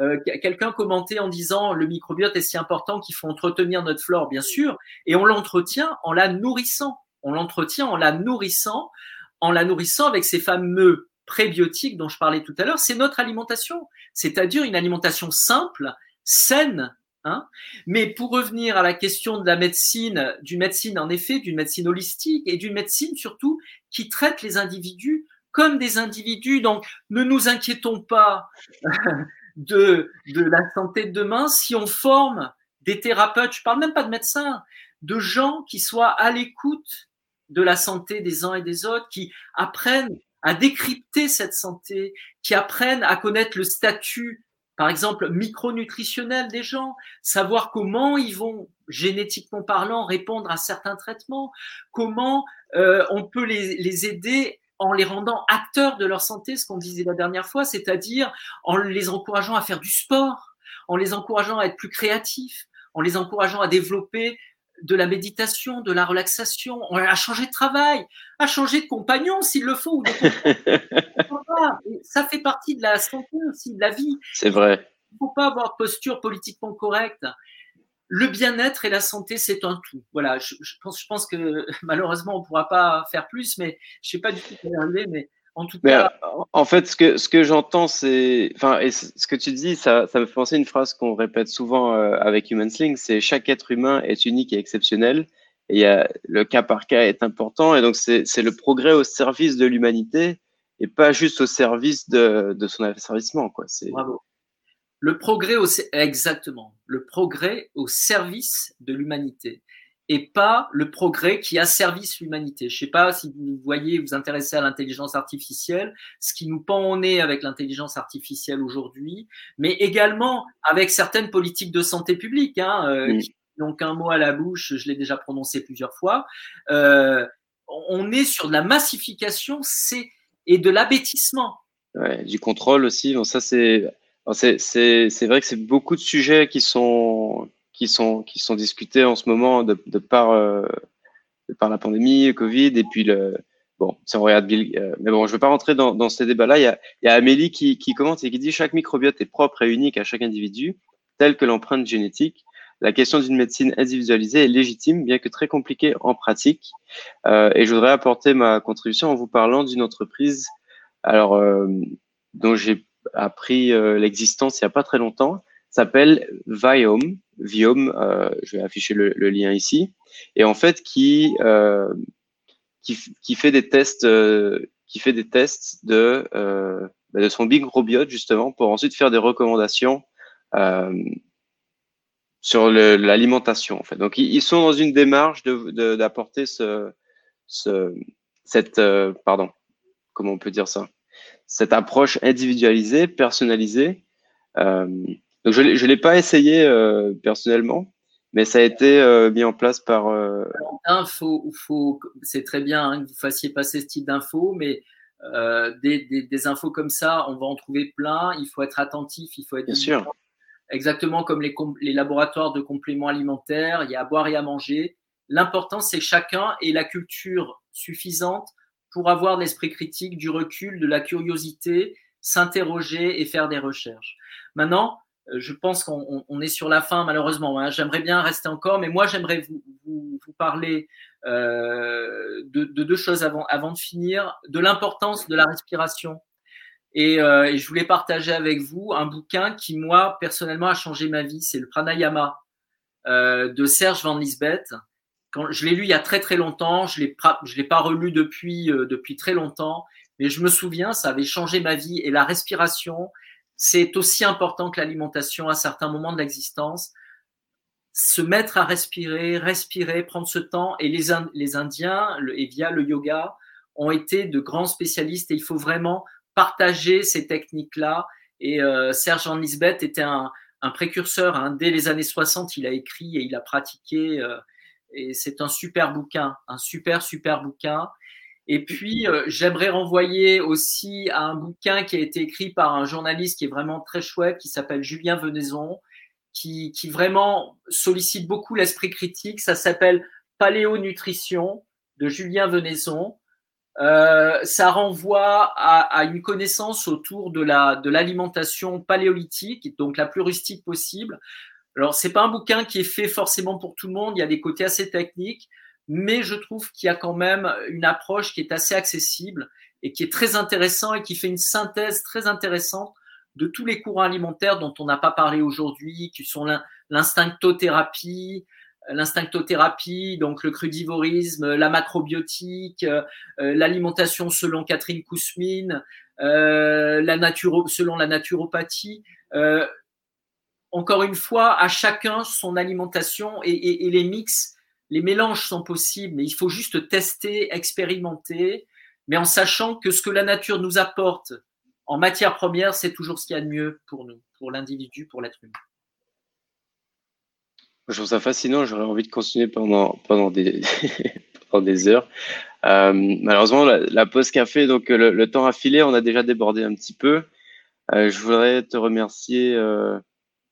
Euh, Quelqu'un commentait en disant le microbiote est si important qu'il faut entretenir notre flore, bien sûr, et on l'entretient en la nourrissant. On l'entretient en la nourrissant en la nourrissant avec ces fameux prébiotiques dont je parlais tout à l'heure, c'est notre alimentation, c'est-à-dire une alimentation simple, saine. Hein Mais pour revenir à la question de la médecine, d'une médecine en effet, d'une médecine holistique et d'une médecine surtout qui traite les individus comme des individus. Donc ne nous inquiétons pas de, de la santé de demain si on forme des thérapeutes, je parle même pas de médecins, de gens qui soient à l'écoute de la santé des uns et des autres, qui apprennent à décrypter cette santé, qui apprennent à connaître le statut, par exemple, micronutritionnel des gens, savoir comment ils vont, génétiquement parlant, répondre à certains traitements, comment euh, on peut les, les aider en les rendant acteurs de leur santé, ce qu'on disait la dernière fois, c'est-à-dire en les encourageant à faire du sport, en les encourageant à être plus créatifs, en les encourageant à développer de la méditation, de la relaxation, à changer de travail, à changer de compagnon s'il le faut. ça fait partie de la santé aussi, de la vie. C'est vrai. Il ne faut pas avoir de posture politiquement correcte. Le bien-être et la santé, c'est un tout. Voilà, je, pense, je pense que malheureusement, on ne pourra pas faire plus, mais je ne sais pas du tout aller, mais en tout cas. en fait, ce que, ce que j'entends, c'est. Enfin, et ce que tu dis, ça, ça me fait penser à une phrase qu'on répète souvent euh, avec Human Sling c'est chaque être humain est unique et exceptionnel. Et y a, le cas par cas est important. Et donc, c'est le progrès au service de l'humanité et pas juste au service de, de son asservissement. Quoi. Bravo. Le progrès au, exactement. Le progrès au service de l'humanité et pas le progrès qui asservisse l'humanité. Je ne sais pas si vous voyez, vous intéressez à l'intelligence artificielle, ce qui nous pend au nez avec l'intelligence artificielle aujourd'hui, mais également avec certaines politiques de santé publique. Hein, euh, donc un mot à la bouche, je l'ai déjà prononcé plusieurs fois. Euh, on est sur de la massification et de l'abêtissement. Ouais, du contrôle aussi. Ça c'est c'est vrai que c'est beaucoup de sujets qui sont qui sont, qui sont discutés en ce moment de, par, euh, par la pandémie, le Covid, et puis le. Bon, si on regarde Bill, euh, mais bon, je ne veux pas rentrer dans, ces débats-là. Il y a, Amélie qui, qui commente et qui dit chaque microbiote est propre et unique à chaque individu, tel que l'empreinte génétique. La question d'une médecine individualisée est légitime, bien que très compliquée en pratique. Euh, et je voudrais apporter ma contribution en vous parlant d'une entreprise, alors dont j'ai appris l'existence il n'y a pas très longtemps, s'appelle Viome. Viome, euh, je vais afficher le, lien ici, et en fait qui euh, qui, qui, fait des tests, euh, qui fait des tests de bah, de son microbiote justement pour ensuite faire des recommandations sur l'alimentation en fait. Donc ils, sont dans une démarche de d'apporter ce, ce cette pardon comment on peut dire ça? Cette approche individualisée, personnalisée. Euh, donc je ne l'ai pas essayé euh, personnellement, mais ça a été euh, mis en place par. Euh... faut, faut, c'est très bien hein, que vous fassiez passer ce type d'infos, mais euh, des, des, des, infos comme ça, on va en trouver plein. Il faut être attentif, il faut être. Bien sûr. Exactement comme les, les laboratoires de compléments alimentaires, il y a à boire et à manger. L'important, c'est que chacun ait la culture suffisante pour avoir l'esprit critique, du recul, de la curiosité, s'interroger et faire des recherches. Maintenant, je pense qu'on est sur la fin, malheureusement. Hein. J'aimerais bien rester encore, mais moi, j'aimerais vous, parler euh, de, de, deux choses avant, de finir, de l'importance de la respiration. Et, euh, et, je voulais partager avec vous un bouquin qui, moi, personnellement, a changé ma vie. C'est le Pranayama euh, de Serge Van Lisbeth. Je l'ai lu il y a très très longtemps, je je l'ai pas relu depuis euh, depuis très longtemps, mais je me souviens, ça avait changé ma vie et la respiration, c'est aussi important que l'alimentation à certains moments de l'existence. Se mettre à respirer, respirer, prendre ce temps. Et les, Indiens, et via le yoga, ont été de grands spécialistes et il faut vraiment partager ces techniques-là. Et euh, Serge Jean Lisbeth était un, un précurseur. Hein. Dès les années 60, il a écrit et il a pratiqué. Euh, et c'est un super bouquin, un super, super bouquin. Et puis, euh, j'aimerais renvoyer aussi à un bouquin qui a été écrit par un journaliste qui est vraiment très chouette, qui s'appelle Julien Venaison, qui, vraiment sollicite beaucoup l'esprit critique. Ça s'appelle Paléonutrition de Julien Venaison. Euh, ça renvoie à, une connaissance autour de de l'alimentation paléolithique, donc la plus rustique possible. Alors c'est pas un bouquin qui est fait forcément pour tout le monde. Il y a des côtés assez techniques, mais je trouve qu'il y a quand même une approche qui est assez accessible et qui est très intéressant et qui fait une synthèse très intéressante de tous les courants alimentaires dont on n'a pas parlé aujourd'hui, qui sont l'instinctothérapie, l'instinctothérapie, donc le crudivorisme, la macrobiotique, euh, l'alimentation selon Catherine Kousmine, euh, la naturo, selon la naturopathie. Euh, encore une fois, à chacun son alimentation et, les mix, les mélanges sont possibles, mais il faut juste tester, expérimenter, mais en sachant que ce que la nature nous apporte en matière première, c'est toujours ce qu'il y a de mieux pour nous, pour l'individu, pour l'être humain. Je trouve ça fascinant, j'aurais envie de continuer pendant, pendant, des, pendant des heures. Euh, malheureusement, la, la, pause café, donc le, temps a filé, on a déjà débordé un petit peu. Euh, je voudrais te remercier euh,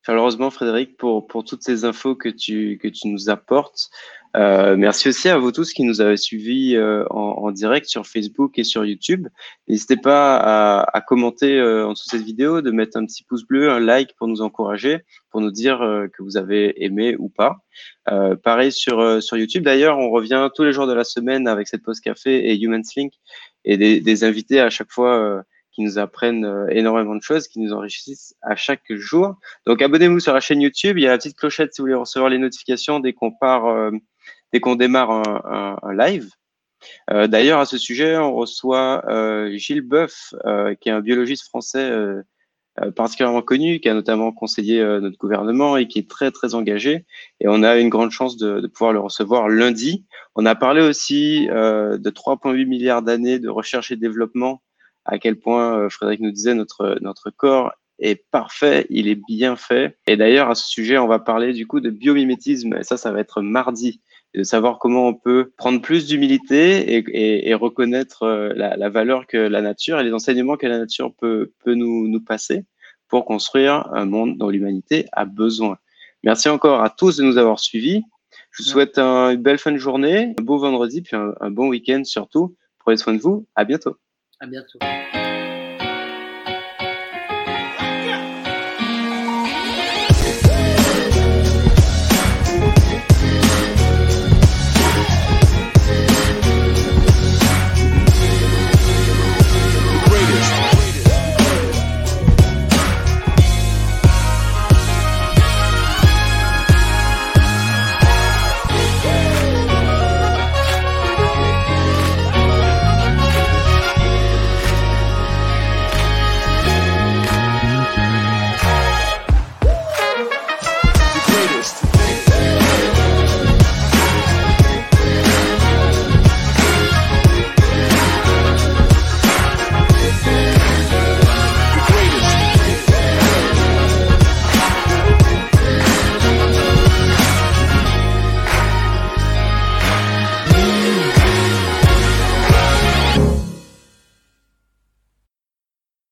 chaleureusement, Frédéric, pour, pour toutes ces infos que tu, que tu nous apportes. Euh, merci aussi à vous tous qui nous avez suivis euh, en, en, direct sur Facebook et sur YouTube. N'hésitez pas à, à commenter euh, en dessous de cette vidéo, de mettre un petit pouce bleu, un like pour nous encourager, pour nous dire euh, que vous avez aimé ou pas. Euh, pareil sur, sur YouTube. D'ailleurs, on revient tous les jours de la semaine avec cette pause café et Human Link et des, des invités à chaque fois qui nous apprennent énormément de choses, qui nous enrichissent à chaque jour. Donc abonnez-vous sur la chaîne YouTube. Il y a la petite clochette si vous voulez recevoir les notifications dès qu'on part dès qu'on démarre un, live. Euh, D'ailleurs, à ce sujet, on reçoit euh, Gilles Boeuf, euh, qui est un biologiste français particulièrement connu, qui a notamment conseillé notre gouvernement et qui est très très engagé. Et on a une grande chance de, de pouvoir le recevoir lundi. On a parlé aussi de 3,8 milliards d'années de recherche et développement. À quel point Frédéric nous disait notre notre corps est parfait, il est bien fait. Et d'ailleurs, à ce sujet, on va parler du coup de biomimétisme. Et ça, ça va être mardi de savoir comment on peut prendre plus d'humilité et, reconnaître euh, la, valeur que la nature et les enseignements que la nature peut, nous, passer pour construire un monde dont l'humanité a besoin. Merci encore à tous de nous avoir suivis. Je vous souhaite un, une belle fin de journée, un beau vendredi, puis un, un bon week-end surtout. Prenez soin de vous. À bientôt. À bientôt.